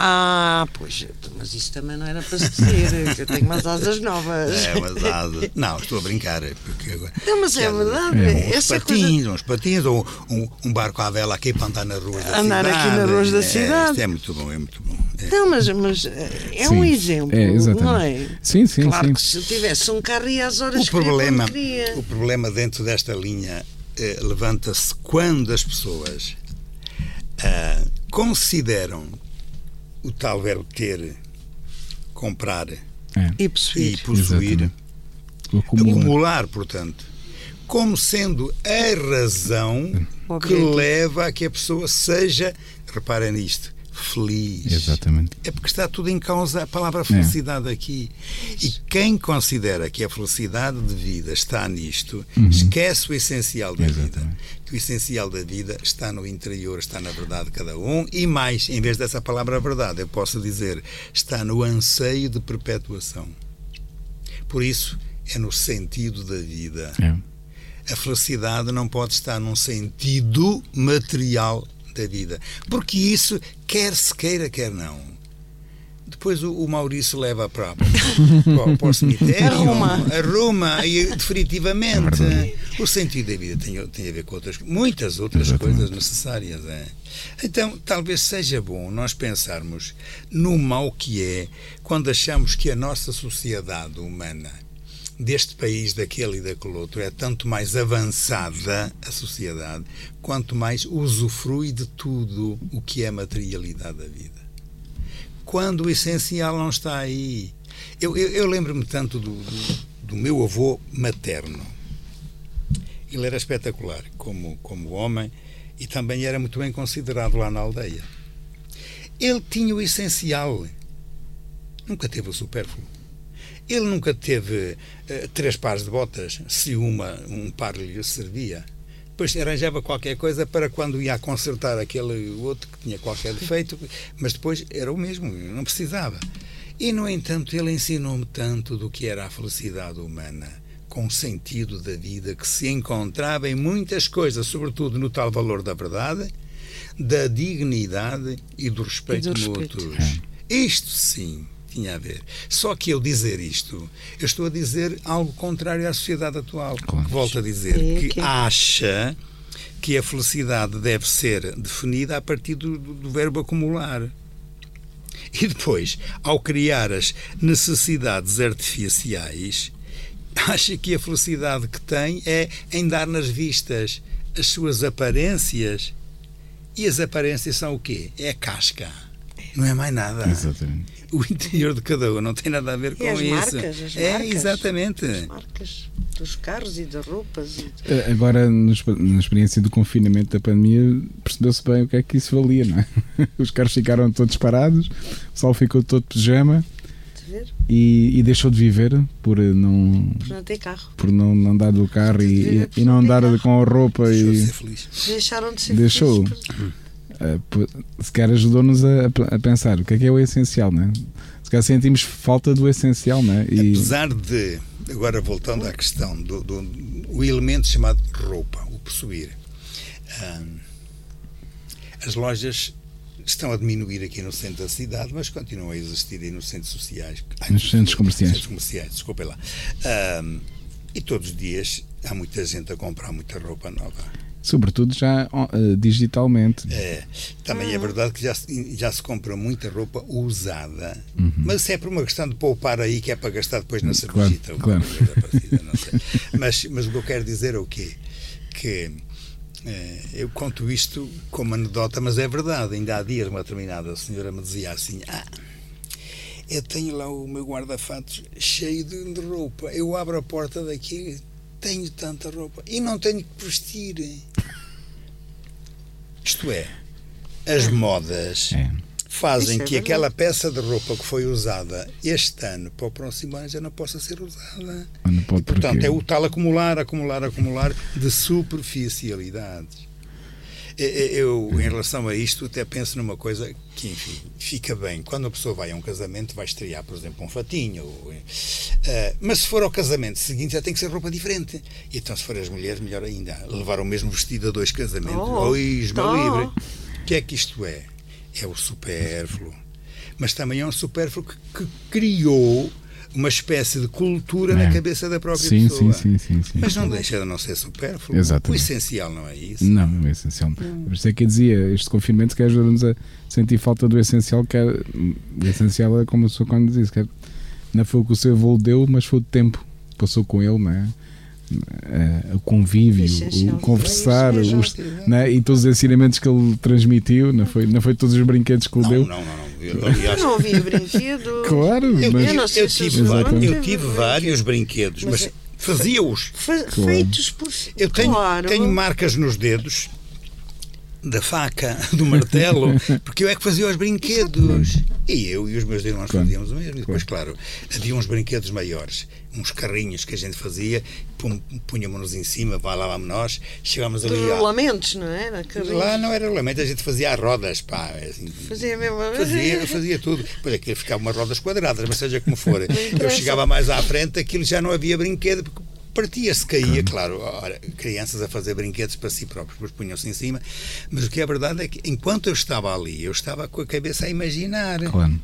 Speaker 4: Ah, pois, mas isso também não era para se dizer, que eu tenho umas asas novas.
Speaker 3: É, umas asas. Não, estou a brincar. é Porque agora,
Speaker 4: Não, mas é verdade.
Speaker 2: É,
Speaker 3: uns
Speaker 4: Essa coisa.
Speaker 3: patins, uns patins, ou um, um barco à vela aqui para andar nas ruas da
Speaker 4: Andar
Speaker 3: cidade.
Speaker 4: aqui nas ruas da
Speaker 3: É,
Speaker 4: cidade.
Speaker 3: isto é muito bom, é muito bom. É.
Speaker 4: Não, mas, mas é
Speaker 2: Sim,
Speaker 4: um exemplo,
Speaker 2: é, exatamente.
Speaker 4: não é?
Speaker 2: Sim, sim,
Speaker 4: claro
Speaker 2: sim.
Speaker 4: que se eu tivesse um carro ia às horas
Speaker 3: O
Speaker 4: que
Speaker 3: problema,
Speaker 4: quando queria.
Speaker 3: o problema dentro desta linha levanta-se quando as pessoas ah, consideram o tal verbo ter, comprar
Speaker 2: É,
Speaker 4: E
Speaker 3: e
Speaker 4: possuir.
Speaker 3: possuir,
Speaker 2: o acumulo.
Speaker 3: acumular, portanto, como sendo a razão
Speaker 4: O
Speaker 3: que leva a que a pessoa seja, reparem nisto, feliz.
Speaker 2: Exatamente.
Speaker 3: É porque está tudo em causa a palavra felicidade é. aqui. E quem considera que a felicidade de vida está nisto, uhum. esquece o essencial da Exatamente. vida. Que o essencial da vida está no interior, está na verdade de cada um e mais, em vez dessa palavra verdade, eu posso dizer, está no anseio de perpetuação. Por isso, é no sentido da vida. É. A felicidade não pode estar num sentido material da vida. Porque isso, quer se queira, quer não. Depois o, o Maurício leva para, para, [laughs] para o cemitério, arruma, arruma e definitivamente é o sentido da vida tem, tem a ver com outras, muitas outras Exatamente. coisas necessárias. É? Então, talvez seja bom nós pensarmos no mal que é quando achamos que a nossa sociedade humana deste país, daquele e daquele outro, é tanto mais avançada a sociedade, quanto mais usufrui de tudo o que é a materialidade da vida. Quando o essencial não está aí. Eu, eu, eu lembro-me tanto do, do, do, meu avô materno. Ele era espetacular como, como homem e também era muito bem considerado lá na aldeia. Ele tinha o essencial, nunca teve o supérfluo. Ele nunca teve uh, três pares de botas, se uma, um par lhe servia. Depois arranjava qualquer coisa para quando ia a consertar aquele outro que tinha qualquer defeito, mas depois era o mesmo, não precisava. E, no entanto, ele ensinou-me tanto do que era a felicidade humana, com o sentido da vida que se encontrava em muitas coisas, sobretudo no tal valor da verdade, da dignidade e do respeito, e do respeito. mútuos. Isto sim tinha a ver. Só que eu dizer isto, eu estou a dizer algo contrário à sociedade atual. Claro. Que volto a dizer é, que, acha que a felicidade deve ser definida a partir do, do, do verbo acumular. E depois, ao criar as necessidades artificiais, acha que a felicidade que tem é em dar nas vistas as suas aparências. E as aparências são o quê? É a casca. Não é mais nada.
Speaker 2: Exatamente
Speaker 3: o interior de cada um, não tem nada a ver com
Speaker 4: as
Speaker 3: isso.
Speaker 4: Marcas, as
Speaker 3: é,
Speaker 4: marcas,
Speaker 3: exatamente.
Speaker 4: As marcas dos carros e das roupas. E...
Speaker 2: Eh, agora, na experiência do confinamento da pandemia, percebeu-se bem o que é que isso valia, não é? [laughs] Os carros ficaram todos parados, o sol ficou todo de pijama. E, e, deixou de viver por não
Speaker 4: por não ter carro
Speaker 2: por não, não andar do carro e, e, não andar com a roupa
Speaker 3: deixou
Speaker 2: e
Speaker 3: de ser feliz.
Speaker 4: deixaram de ser
Speaker 2: deixou
Speaker 4: felizes
Speaker 2: se calhar ajudou-nos a, a, pensar o que é que é o essencial, não é? Se calhar sentimos falta do essencial, não é?
Speaker 3: E... Apesar de, agora voltando à questão do, do o elemento chamado roupa, o possuir, as lojas estão a diminuir aqui no centro da cidade, mas continuam a existir aí nos centros sociais.
Speaker 2: Nos centros comerciais.
Speaker 3: Centros comerciais, desculpe lá. e todos os dias há muita gente a comprar muita roupa nova.
Speaker 2: Sobretudo já uh, digitalmente.
Speaker 3: É, também é verdade que já, já se compra muita roupa usada, uhum. mas é por uma questão de poupar aí que é para gastar depois na cervejita.
Speaker 2: Claro,
Speaker 3: partida, mas, mas o que eu quero dizer é o quê? Que é, eu conto isto como anedota, mas é verdade. Ainda há dias uma determinada senhora me dizia assim: Ah, eu tenho lá o meu guarda-fatos cheio de, de roupa. Eu abro a porta daqui tenho tanta roupa e não tenho que vestir. Isto é, as é. modas é. fazem é que aquela peça de roupa que foi usada este ano para o próximo ano já não possa ser usada.
Speaker 2: E,
Speaker 3: portanto, é o tal acumular, acumular, acumular de superficialidades. Eu, em relação a isto, até penso numa coisa que, enfim, fica bem. Quando a pessoa vai a um casamento, vai estrear, por exemplo, um fatinho. Uh, mas se for ao casamento seguinte, já tem que ser roupa diferente. E então, se for as mulheres, melhor ainda. Levar o mesmo vestido a dois casamentos. Oh, Ois, meu livre. O que é que isto é? É o supérfluo. Mas também é um supérfluo que, que criou uma espécie de cultura é. na cabeça da própria
Speaker 2: sim,
Speaker 3: pessoa.
Speaker 2: Sim, sim, sim,
Speaker 3: Mas não deixa de não ser supérfluo.
Speaker 2: Exatamente.
Speaker 3: O essencial não é isso.
Speaker 2: Não, o essencial. Por isso é que eu dizia, este confinamento que ajuda-nos a sentir falta do essencial, que é, o essencial é como o senhor quando diz, que é, não foi o que o seu avô deu, mas foi o tempo que passou com ele, não é? Uh, o convívio, o conversar, os, né, e todos os ensinamentos que ele transmitiu, não foi, não foi todos os brinquedos que ele
Speaker 3: não,
Speaker 2: deu.
Speaker 3: Não, não, não.
Speaker 4: Eu, aliás, não ouvi brinquedo. [laughs]
Speaker 2: Claro,
Speaker 3: eu,
Speaker 2: mas...
Speaker 3: eu, eu, tive, vários, eu tive vários brinquedos, mas, mas fazia-os.
Speaker 4: Fe, claro. Feitos por.
Speaker 3: Eu tenho,
Speaker 4: claro.
Speaker 3: tenho marcas nos dedos da faca, [laughs] do martelo, [laughs] porque eu é que fazia os brinquedos. E eu e os meus irmãos
Speaker 2: Claro.
Speaker 3: fazíamos o mesmo. E depois, claro, havia uns brinquedos maiores, uns carrinhos que a gente fazia, punhamos-nos em cima, vá lá vamos nós, chegámos ali. à-
Speaker 4: rolamentos, não é? Na cabeça.
Speaker 3: Lá não era regulamento, a gente fazia as rodas, pá. Assim,
Speaker 4: Fazia mesmo.
Speaker 3: Fazia, fazia tudo. Depois aquilo ficava umas rodas quadradas, mas seja como for. [laughs] Eu chegava mais à frente, aquilo já não havia brinquedo, porque partia-se, caía, claro. Ora, crianças a fazer brinquedos para si próprios, depois punham-se em cima. Mas o que é verdade é que, enquanto eu estava ali, eu estava com a cabeça a imaginar.
Speaker 2: Claro.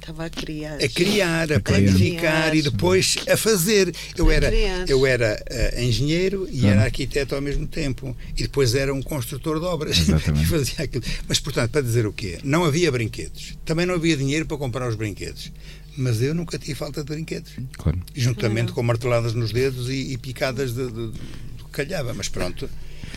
Speaker 4: Estava a criar.
Speaker 3: A criar, a
Speaker 2: criar.
Speaker 3: planificar e depois a fazer. Eu
Speaker 4: A
Speaker 3: era,
Speaker 4: criar.
Speaker 3: eu era eh, engenheiro e era arquiteto ao mesmo tempo. E depois era um construtor de obras. [laughs]
Speaker 2: Exatamente.
Speaker 3: E fazia aquilo. Mas, portanto, para dizer o quê? Não havia brinquedos. Também não havia dinheiro para comprar os brinquedos. Mas eu nunca tive falta de brinquedos.
Speaker 2: claro.
Speaker 3: Juntamente com marteladas nos dedos e, e picadas de, de, de- calhava. Mas pronto.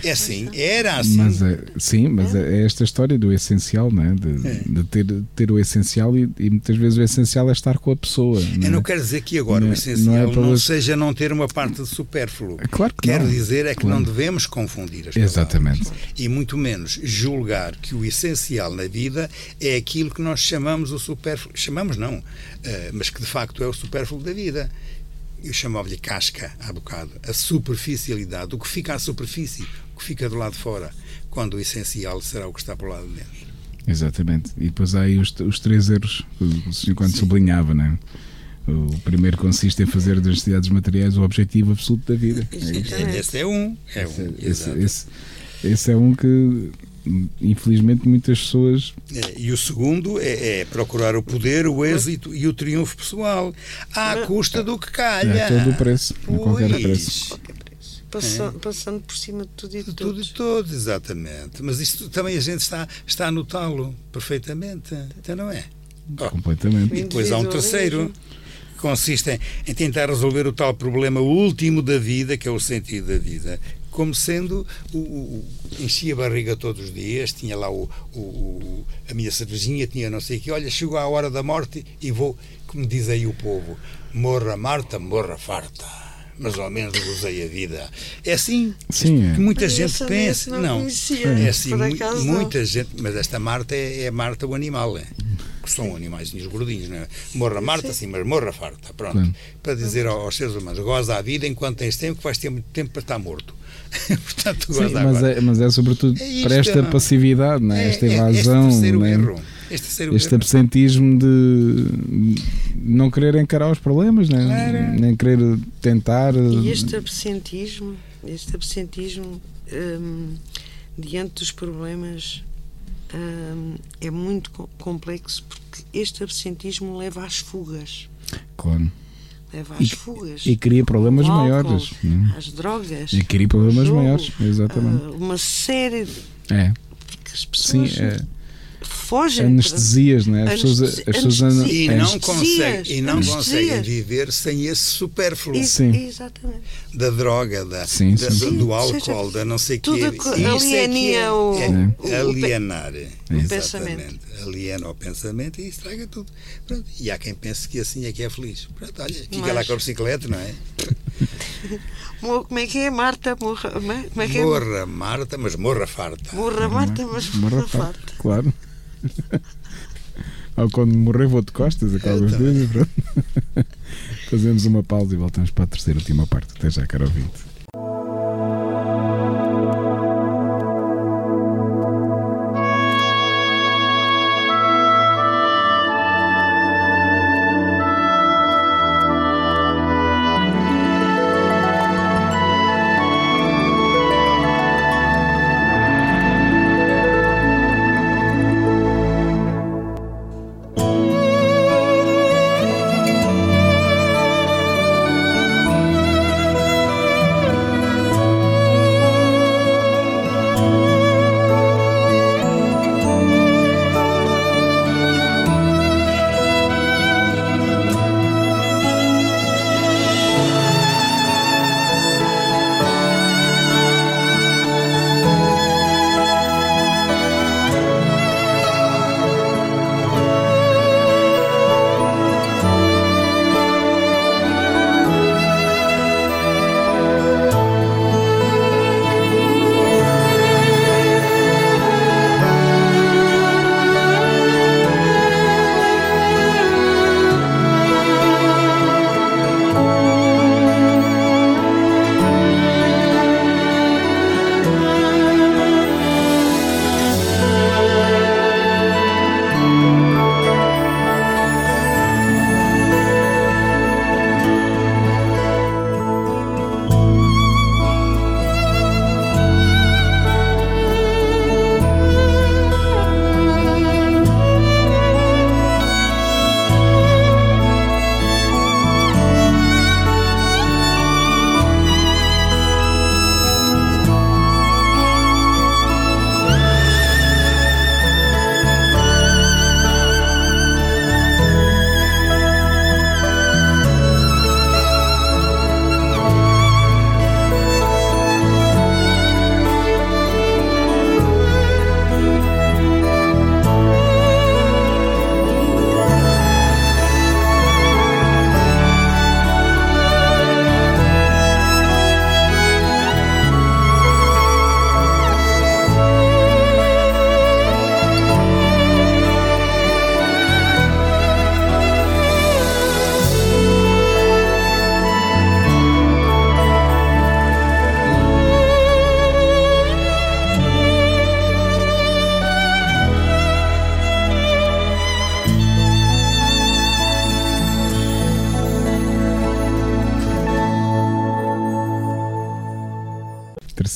Speaker 3: É assim. Era assim.
Speaker 2: Mas é, sim, mas é esta história do essencial, não é? De,
Speaker 3: É.
Speaker 2: de ter, ter o essencial e, e muitas vezes o essencial é estar com a pessoa. Não é?
Speaker 3: Eu não quero dizer que agora
Speaker 2: Não
Speaker 3: o
Speaker 2: é-
Speaker 3: essencial
Speaker 2: não
Speaker 3: não,
Speaker 2: é pelas-
Speaker 3: seja não ter uma parte de supérfluo.
Speaker 2: Claro que
Speaker 3: Quero
Speaker 2: não.
Speaker 3: dizer é que
Speaker 2: Claro.
Speaker 3: não devemos confundir as palavras.
Speaker 2: Exatamente.
Speaker 3: E muito menos julgar que o essencial na vida é aquilo que nós chamamos o supérfluo. Chamamos não, eh, mas que de facto é o supérfluo da vida. Eu chamava-lhe casca há bocado. A superficialidade, o que fica à superfície, o que fica do lado de fora, quando o essencial será o que está para o lado de dentro.
Speaker 2: Exatamente. E depois há aí os, os três erros que o senhor quando sublinhava, não é? O primeiro consiste em fazer das necessidades materiais o objetivo absoluto da vida. É.
Speaker 3: Esse é um. É um.
Speaker 2: Esse,
Speaker 3: exato.
Speaker 2: esse- esse é um que, infelizmente, muitas pessoas.
Speaker 3: É, E o segundo é, é procurar o poder, o êxito e o triunfo pessoal, à custa do que calha.
Speaker 2: É todo o preço, a qualquer
Speaker 3: Pois.
Speaker 2: preço.
Speaker 4: Qualquer preço. Passando, passando por cima de tudo e de
Speaker 3: De tudo
Speaker 4: todos.
Speaker 3: e todos, exatamente. Mas isto também a gente está, está a notá-lo perfeitamente. Então não é? Oh,
Speaker 2: Completamente.
Speaker 3: E depois há um terceiro, que consiste em, em tentar resolver o tal problema último da vida, que é o sentido da vida, como sendo o, o- o- enchia a barriga todos os dias, tinha lá o, o- o- a minha cervejinha, tinha não sei o que, olha, chegou a hora da morte e vou, como diz aí o povo, morra Marta, morra farta. Mas ao menos gozei a vida. É assim
Speaker 2: Sim, é.
Speaker 3: que muita
Speaker 4: Mas
Speaker 3: gente pensa.
Speaker 4: não
Speaker 3: Não, é assim, mu-
Speaker 4: acaso não.
Speaker 3: muita gente, mas esta Marta é, é Marta o animal, é? Que são animais gordinhos, não é? Morra Marta, sim, mas morra farta. Pronto.
Speaker 2: Claro.
Speaker 3: Para dizer aos seres humanos, goza a vida enquanto tens tempo, que vais ter muito tempo para estar morto. [laughs] Portanto,
Speaker 2: Sim, mas é, mas é sobretudo
Speaker 3: É isto,
Speaker 2: para esta
Speaker 3: não.
Speaker 2: passividade, não é? esta
Speaker 3: É- é
Speaker 2: evasão,
Speaker 3: este terceiro
Speaker 2: é?
Speaker 3: erro. Este terceiro
Speaker 2: este
Speaker 3: erro.
Speaker 2: absentismo de não querer encarar os problemas, né?
Speaker 3: Claro.
Speaker 2: nem querer tentar.
Speaker 4: E este absentismo, este absentismo hum, diante dos problemas hum, é muito co- complexo porque este absentismo leva às fugas.
Speaker 2: Claro.
Speaker 4: Leva às fugas.
Speaker 2: E cria problemas
Speaker 4: álcool,
Speaker 2: maiores. né?
Speaker 4: Às drogas.
Speaker 2: E cria problemas
Speaker 4: jogo,
Speaker 2: maiores, exatamente.
Speaker 4: ah, uma série de
Speaker 2: É,
Speaker 4: que as
Speaker 2: sim,
Speaker 4: pessoas
Speaker 2: é,
Speaker 4: fogem.
Speaker 2: anestesias, não é? As pessoas, as andam-
Speaker 3: E não, conseguem, e não
Speaker 4: anestesias.
Speaker 3: conseguem viver sem esse supérfluo
Speaker 4: Ex-
Speaker 2: Sim.
Speaker 4: Exatamente.
Speaker 3: da droga, da,
Speaker 2: Sim,
Speaker 3: da-
Speaker 2: sim.
Speaker 3: do, do
Speaker 4: seja,
Speaker 3: álcool, da não sei
Speaker 4: tudo
Speaker 3: quê. é que
Speaker 4: alienia
Speaker 3: é-
Speaker 4: o-
Speaker 3: é
Speaker 4: o- o
Speaker 3: alienar. Exatamente.
Speaker 4: pensamento.
Speaker 3: Aliena o pensamento e estraga tudo. Pronto. E há quem pense que assim é que é feliz. Pronto, olha, fica
Speaker 4: Mas-
Speaker 3: lá com a bicicleta, não é? [laughs]
Speaker 4: Mo- Como é que é, Marta? Morra, como é que é?
Speaker 3: Morra Marta, mas morra farta.
Speaker 4: Morra, Marta, mas
Speaker 2: Morra
Speaker 4: morra
Speaker 2: farta,
Speaker 4: farta.
Speaker 2: Claro. [laughs] Ou quando morrer vou de costas, aquelas coisas. pronto. [laughs] Fazemos uma pausa e voltamos para a terceira e última parte. Até já, caro ouvinte.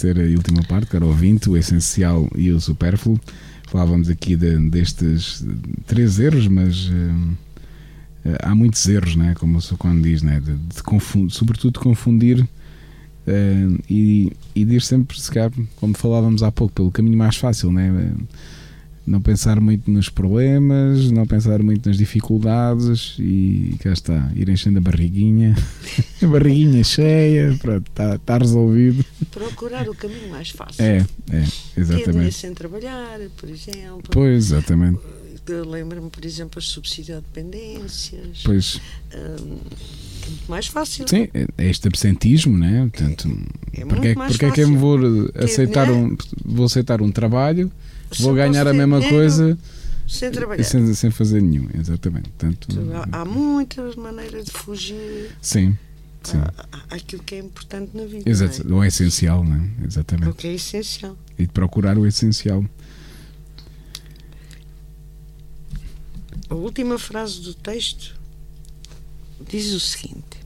Speaker 2: Terceira e última parte, caro ouvinte, o essencial e o supérfluo. Falávamos aqui de, destes três erros, mas uh, há muitos erros, né? como o Socorro diz, né? de, de confundir, sobretudo de confundir uh, e, e de ir sempre, se calhar, como falávamos há pouco, pelo caminho mais fácil. Né? Não pensar muito nos problemas, não pensar muito nas dificuldades e cá está, ir enchendo a barriguinha, [laughs] a barriguinha cheia, pronto, está, está resolvido.
Speaker 4: Procurar o caminho mais fácil.
Speaker 2: É, é, exatamente.
Speaker 4: sem trabalhar, por exemplo.
Speaker 2: Pois, exatamente.
Speaker 4: Lembro-me, por exemplo, as subsidiodependências.
Speaker 2: Pois.
Speaker 4: Hum, é muito mais fácil.
Speaker 2: Sim, é, é este absentismo, né? Portanto,
Speaker 4: é, é
Speaker 2: porque, porque é que eu me vou aceitar, um, vou aceitar um trabalho vou ganhar a mesma coisa
Speaker 4: sem trabalhar.
Speaker 2: Sem, sem fazer nenhum, exatamente. Tanto,
Speaker 4: há, muitas maneiras de fugir.
Speaker 2: Sim. Sim.
Speaker 4: Aquilo que é importante na vida.
Speaker 2: Exato,
Speaker 4: não
Speaker 2: é? o essencial, não é? Exatamente.
Speaker 4: O que é essencial.
Speaker 2: E de procurar o essencial.
Speaker 4: A última frase do texto diz o seguinte: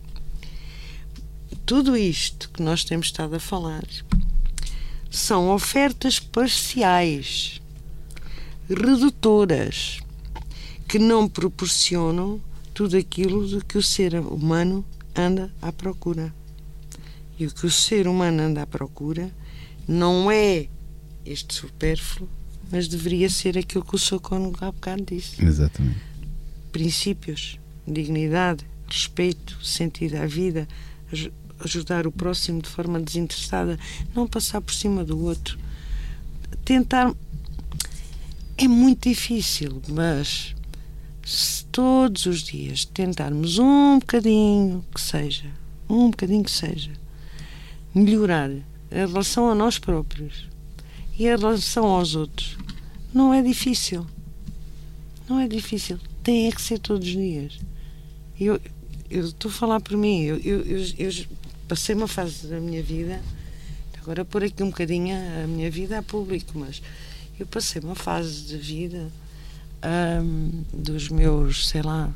Speaker 4: Tudo isto que nós temos estado a falar são ofertas parciais, redutoras, que não proporcionam tudo aquilo de que o ser humano anda à procura. E o que o ser humano anda à procura não é este supérfluo, mas deveria ser aquilo que o Socorro há bocado disse.
Speaker 2: Exatamente.
Speaker 4: Princípios, dignidade, respeito, sentido à vida, ajudar o próximo de forma desinteressada, não passar por cima do outro. Tentar. É muito difícil, mas se todos os dias tentarmos um bocadinho que seja, um bocadinho que seja, melhorar a relação a nós próprios e a relação aos outros, não é difícil. Não é difícil. Tem é que ser todos os dias. Eu, eu estou a falar por mim. Eu, eu, eu, eu passei uma fase da minha vida, agora por aqui um bocadinho a minha vida a público, mas eu passei uma fase de vida um, dos meus, sei lá,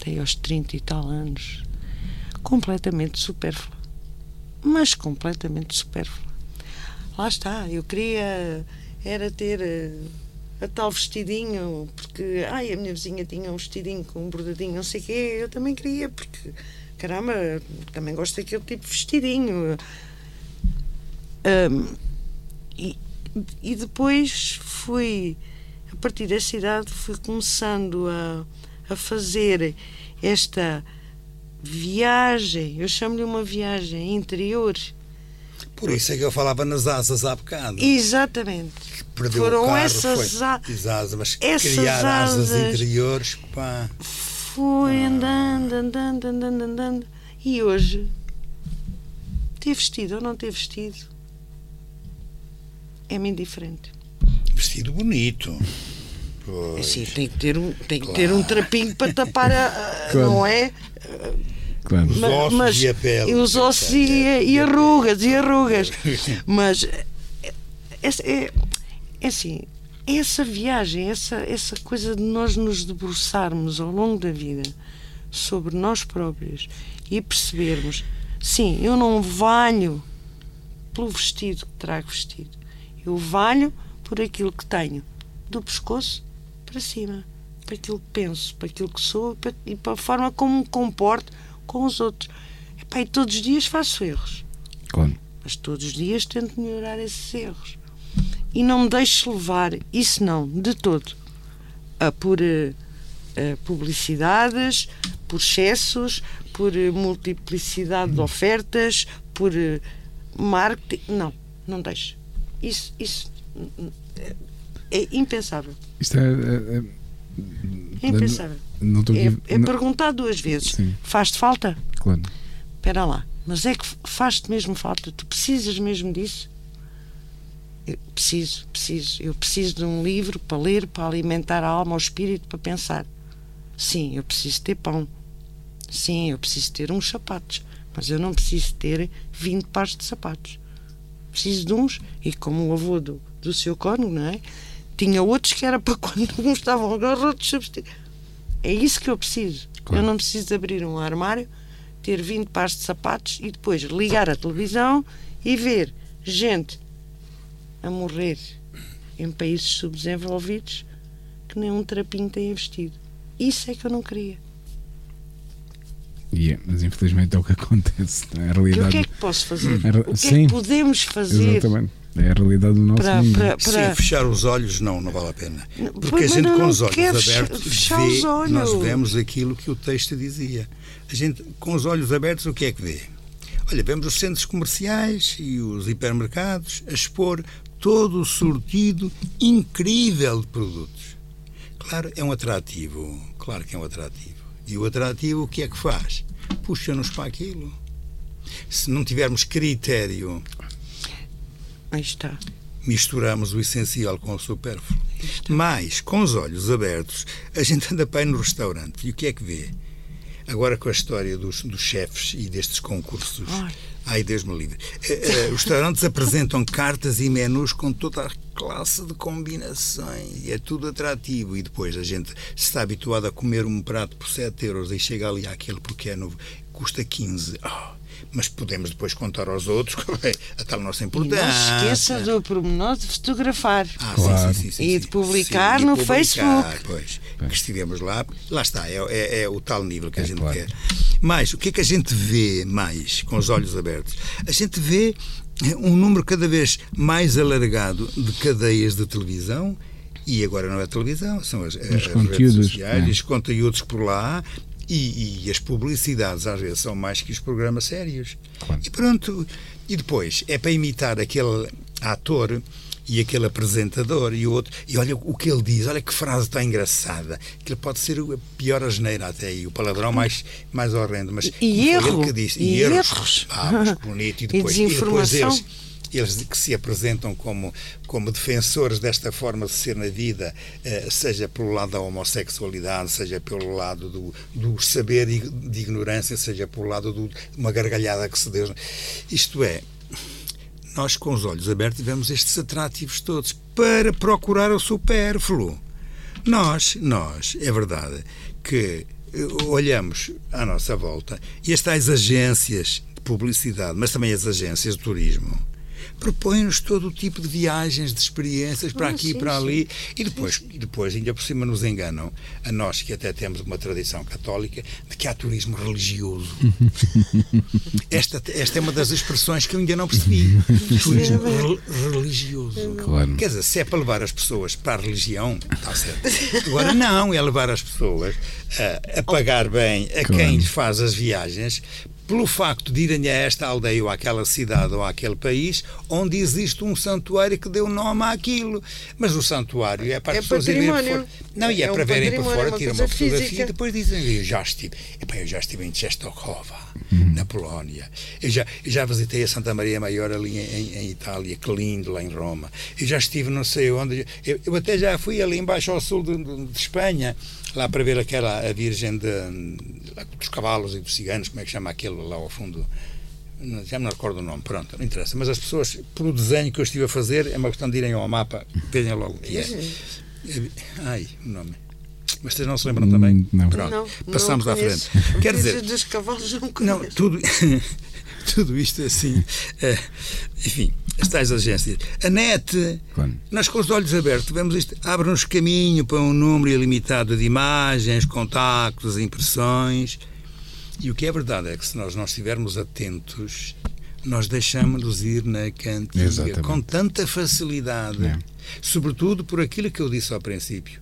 Speaker 4: até aos 30 e tal anos, completamente supérflua. Mas completamente supérflua. Lá está, eu queria era ter eh, a tal vestidinho, porque ai, a minha vizinha tinha um vestidinho com um bordadinho, não sei o quê, eu também queria, porque caramba, também gosto daquele tipo de vestidinho. Um, e, e depois fui, a partir dessa idade, fui começando a, a fazer esta viagem, eu chamo-lhe uma viagem interior.
Speaker 3: Por isso é que eu falava nas asas há bocado.
Speaker 4: Exatamente.
Speaker 3: Perdeu Foram carro, essas, foi, asas, mas essas criar asas, asas interiores, pá
Speaker 4: foi andando, andando, andando, andando. E hoje, ter vestido ou não ter vestido, é-me indiferente.
Speaker 3: Vestido bonito.
Speaker 4: Pois. Assim, tem que ter um, tem claro. que ter um trapinho para tapar a. [laughs] claro. Não é?
Speaker 3: Claro. Os ossos mas, e a pele.
Speaker 4: E os ossos e, e arrugas, e arrugas. [laughs] mas é, é, é assim, essa viagem, essa, essa coisa de nós nos debruçarmos ao longo da vida sobre nós próprios e percebermos: sim, eu não valho pelo vestido que trago vestido, eu valho por aquilo que tenho, do pescoço para cima, para aquilo que penso, para aquilo que sou e para a forma como me comporto com os outros. Epá, e todos os dias faço erros.
Speaker 2: Claro.
Speaker 4: Mas todos os dias tento melhorar esses erros e não me deixe levar, isso não, de todo, por uh, publicidades, por excessos, por multiplicidade de ofertas, por marketing. Não, não deixe. Isso, isso é, é impensável.
Speaker 2: Isto é, é,
Speaker 4: é impensável.
Speaker 2: Não, não
Speaker 4: é, é perguntar duas vezes: faz-te falta?
Speaker 2: Claro.
Speaker 4: Espera lá, mas é que faz-te mesmo falta? Tu precisas mesmo disso? Eu preciso, preciso. Eu preciso de um livro para ler, para alimentar a alma, o espírito, para pensar. Sim, eu preciso ter pão. Sim, eu preciso ter uns sapatos. Mas eu não preciso ter 20 pares de sapatos. Preciso de uns, e como o avô do, do seu cônego, não é? Tinha outros que era para [laughs] quando uns estavam agarrados, substituir. É isso que eu preciso. Claro. Eu não preciso abrir um armário, ter 20 pares de sapatos e depois ligar a televisão e ver gente a morrer em países subdesenvolvidos que nem um trapinho tem investido. Isso é que eu não queria.
Speaker 2: Yeah, mas infelizmente é o que [laughs] acontece. É a
Speaker 4: E
Speaker 2: realidade.
Speaker 4: o que é que posso fazer? O que é
Speaker 2: sim.
Speaker 4: que podemos fazer
Speaker 2: Exatamente. É a realidade do nosso
Speaker 4: para,
Speaker 2: mundo.
Speaker 4: para,
Speaker 3: Sim, fechar os olhos não, não vale a pena. Porque
Speaker 4: Pois,
Speaker 3: a
Speaker 4: mas
Speaker 3: gente
Speaker 4: não,
Speaker 3: com
Speaker 4: não
Speaker 3: os olhos abertos
Speaker 4: fechar
Speaker 3: vê,
Speaker 4: os olhos.
Speaker 3: nós vemos aquilo que o texto dizia. A gente com os olhos abertos o que é que vê? Olha, vemos os centros comerciais e os hipermercados a expor todo o sortido incrível de produtos. Claro, é um atrativo. Claro que é um atrativo. E o atrativo o que é que faz? Puxa-nos para aquilo. Se não tivermos critério
Speaker 4: Aí está.
Speaker 3: misturamos o essencial com o supérfluo. Mas, com os olhos abertos, a gente anda para aí no restaurante e o que é que vê? Agora com a história dos, dos chefes e destes concursos.
Speaker 4: Ai.
Speaker 3: Ai, Deus me livre. Eh, eh, os restaurantes [laughs] apresentam cartas e menus com toda a classe de combinações. E é tudo atrativo. E depois a gente está habituado a comer um prato por 7 euros e chega ali àquele porque é novo, custa 15. Oh, mas podemos depois contar aos outros qual é a tal nossa
Speaker 4: E
Speaker 3: importância.
Speaker 4: não se esqueça do pormenor de fotografar.
Speaker 3: Ah,
Speaker 2: Claro.
Speaker 3: sim, sim, sim,
Speaker 4: E
Speaker 3: sim,
Speaker 4: de publicar
Speaker 3: Sim, e
Speaker 4: no
Speaker 3: publicar,
Speaker 4: Facebook.
Speaker 3: Pois, que estivemos lá. Lá está, é, é- é o tal nível que a
Speaker 2: É,
Speaker 3: gente
Speaker 2: claro.
Speaker 3: quer. Mas o que é que a gente vê mais com os olhos abertos? A gente vê eh, um número cada vez mais alargado de cadeias de televisão. E agora não é televisão, são as, as redes sociais
Speaker 2: é.
Speaker 3: e os conteúdos por lá. E, e as publicidades às vezes são mais que os programas sérios.
Speaker 2: Claro.
Speaker 3: E pronto. E depois é para imitar aquele ator e aquele apresentador e o outro. E olha o que ele diz, olha que frase tão engraçada. Que ele pode ser a pior asneira até aí, o palavrão mais, mais horrendo. Mas
Speaker 4: E erro,
Speaker 3: ele que disse.
Speaker 4: e
Speaker 3: erros.
Speaker 4: erros.
Speaker 3: Ah, bonito. E [laughs]
Speaker 4: E
Speaker 3: depois, e depois eles, eles que se apresentam como, como defensores desta forma de ser na vida, eh, seja pelo lado da homossexualidade, seja pelo lado do, do saber e de ignorância, seja pelo lado do- de uma gargalhada que se deu. Isto é, nós com os olhos abertos tivemos estes atrativos todos para procurar o supérfluo. Nós, nós, é verdade que eh, olhamos à nossa volta e as tais agências de publicidade, mas também as agências de turismo, propõem-nos todo o tipo de viagens, de experiências para
Speaker 4: Ah,
Speaker 3: aqui e
Speaker 4: sim,
Speaker 3: para
Speaker 4: sim.
Speaker 3: ali e depois, e depois, ainda por cima, nos enganam a nós que até temos uma tradição católica de que há turismo religioso. [laughs] Esta, esta é uma das expressões que eu ainda não percebi. Turismo rel- religioso.
Speaker 2: Claro.
Speaker 3: Quer dizer, se é para levar as pessoas para a religião, está certo. [laughs] Agora, não, é levar as pessoas a, a pagar bem a
Speaker 2: Claro.
Speaker 3: quem lhes faz as viagens pelo facto de irem a esta aldeia ou àquela cidade ou àquele país onde existe um santuário que deu nome àquilo. Mas o santuário é para
Speaker 4: É
Speaker 3: as pessoas irem por
Speaker 4: património.
Speaker 3: fora. Não, e é,
Speaker 4: É um
Speaker 3: para verem por
Speaker 4: património, é
Speaker 3: fora, tiram
Speaker 4: coisa
Speaker 3: uma fotografia
Speaker 4: física.
Speaker 3: e depois dizem, eu já estive, epá, eu já estive em Czestochowa,
Speaker 2: Uhum.
Speaker 3: na Polónia. Eu já, eu já visitei a Santa Maria Maior ali em, em- Itália, que lindo, lá em Roma. Eu já estive não sei onde. Eu, eu até já fui ali embaixo ao sul de, de- de Espanha, lá para ver aquela a Virgem de, dos cavalos e dos ciganos, como é que chama lá ao fundo. Já me não recordo o nome, pronto, não interessa. Mas as pessoas, por o desenho que eu estive a fazer, é uma questão de irem ao mapa, vejam logo o que é. Ai, o nome. Mas vocês não se lembram também?
Speaker 2: Hum, não.
Speaker 3: Pronto,
Speaker 4: Não,
Speaker 3: passamos
Speaker 4: não
Speaker 3: à frente. Quer
Speaker 4: A
Speaker 3: dizer,
Speaker 4: dos cavalos não
Speaker 3: não, tudo, [laughs] tudo isto é assim. eh, enfim, as tais agências. A net,
Speaker 2: Claro.
Speaker 3: nós com os olhos abertos, vemos isto, abre-nos caminho para um número ilimitado de imagens, contactos, impressões. E o que é verdade é que se nós não estivermos atentos, nós deixamos-nos ir na cantiga
Speaker 2: Exatamente.
Speaker 3: com tanta facilidade.
Speaker 2: É.
Speaker 3: Sobretudo por aquilo que eu disse ao princípio,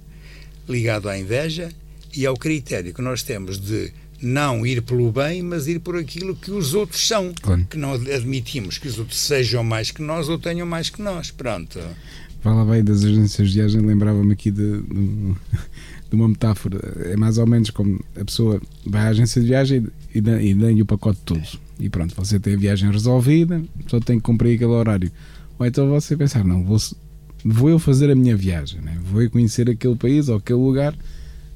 Speaker 3: ligado à inveja e ao critério que nós temos de não ir pelo bem, mas ir por aquilo que os outros são.
Speaker 2: Claro.
Speaker 3: Que não admitimos que os outros sejam mais que nós ou tenham mais que nós. Pronto.
Speaker 2: Fala bem das agências de viagem, lembrava-me aqui de, de- de uma metáfora. É mais ou menos como a pessoa vai à agência de viagem e e dá-lhe o pacote todo. E pronto, você tem a viagem resolvida, só tem que cumprir aquele horário. Ou então você pensar, não, vou, vou eu fazer a minha viagem, né? vou eu conhecer aquele país ou aquele lugar,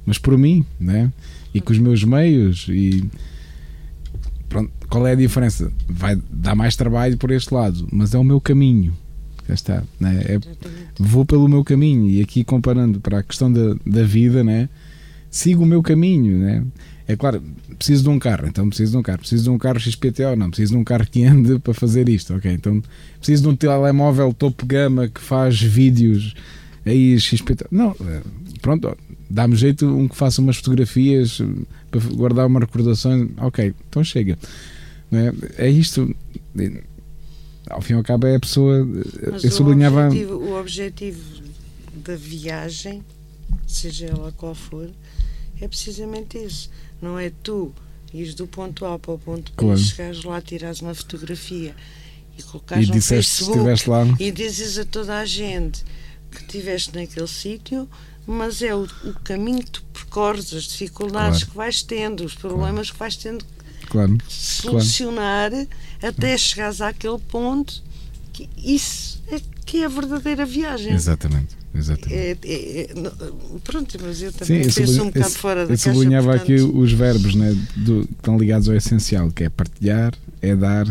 Speaker 2: mas por mim, né? e com os meus meios. E pronto, qual é a diferença? Vai dar mais trabalho por este lado, mas é o meu caminho. Já está. Né? É, vou pelo meu caminho e aqui comparando para a questão da, da vida, né? sigo o meu caminho, né? É claro, preciso de um carro, então preciso de um carro. Preciso de um carro XPTO, não. Preciso de um carro que ande [laughs] para fazer isto, ok? Então preciso de um telemóvel topo gama que faz vídeos aí XPTO. Não, eh, pronto, dá-me jeito um que faça umas fotografias eh, para guardar uma recordação. Ok, então chega. É, é isto. Ao fim e ao cabo é a pessoa.
Speaker 4: Mas
Speaker 2: eu sublinhava.
Speaker 4: O objetivo, o objetivo da viagem, seja ela qual for, é precisamente isso. Não é tu ires do ponto A para o ponto B, claro. chegares lá, tirares uma fotografia e colocares
Speaker 2: e
Speaker 4: no Facebook
Speaker 2: lá...
Speaker 4: e dizes a toda a gente que estiveste naquele sítio, mas é o, o, caminho que tu percorres, as dificuldades claro. que vais tendo, os problemas claro. que vais tendo
Speaker 2: claro.
Speaker 4: solucionar até chegares àquele ponto que isso é que é a verdadeira viagem.
Speaker 2: Exatamente. Exatamente.
Speaker 4: É, é, é, pronto, mas eu também Sim, penso um bocado fora da
Speaker 2: eu
Speaker 4: caixa.
Speaker 2: Eu sublinhava
Speaker 4: portanto...
Speaker 2: aqui os verbos né, do, que estão ligados ao essencial, que é partilhar, é dar,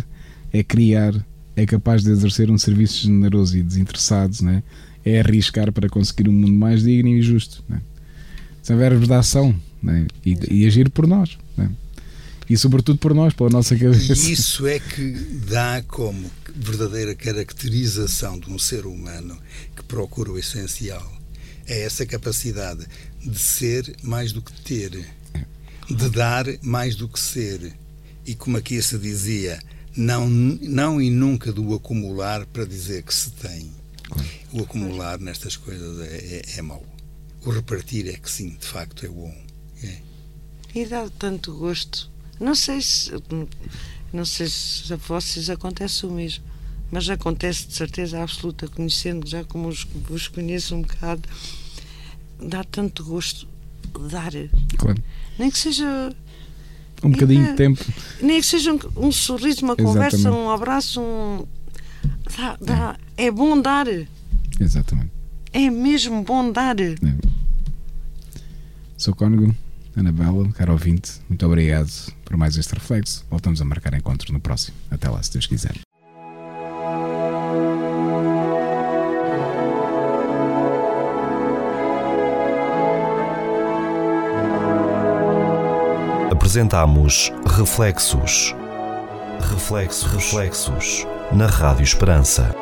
Speaker 2: é criar, é capaz de exercer um serviço generoso e desinteressado, né? é arriscar para conseguir um mundo mais digno e justo. Né? São verbos de ação né? e, e agir por nós. Né? E sobretudo por nós, pela nossa cabeça.
Speaker 3: E isso é que dá como verdadeira caracterização de um ser humano que procura o essencial. É essa capacidade de ser mais do que ter, de dar mais do que ser. E como aqui se dizia, não, não e nunca do acumular para dizer que se tem. O acumular nestas coisas é, é, é mau. O repartir é que sim, de facto é bom. É.
Speaker 4: E dá tanto gosto. Não sei se não sei se a vocês acontece o mesmo, mas acontece de certeza absoluta, conhecendo já como os, vos conheço um bocado, dá tanto gosto dar.
Speaker 2: Claro.
Speaker 4: Nem que seja.
Speaker 2: Um bocadinho de tempo.
Speaker 4: Nem que seja um, um sorriso, uma Exatamente. conversa, um abraço, um. Dá, dá, é. é bom dar.
Speaker 2: Exatamente.
Speaker 4: É mesmo bom dar. É.
Speaker 2: Sou Cónigo. Anabela, caro ouvinte, muito obrigado por mais este reflexo. Voltamos a marcar encontros no próximo. Até lá, se Deus quiser.
Speaker 1: Apresentamos Reflexos. Reflexos, reflexos na Rádio Esperança.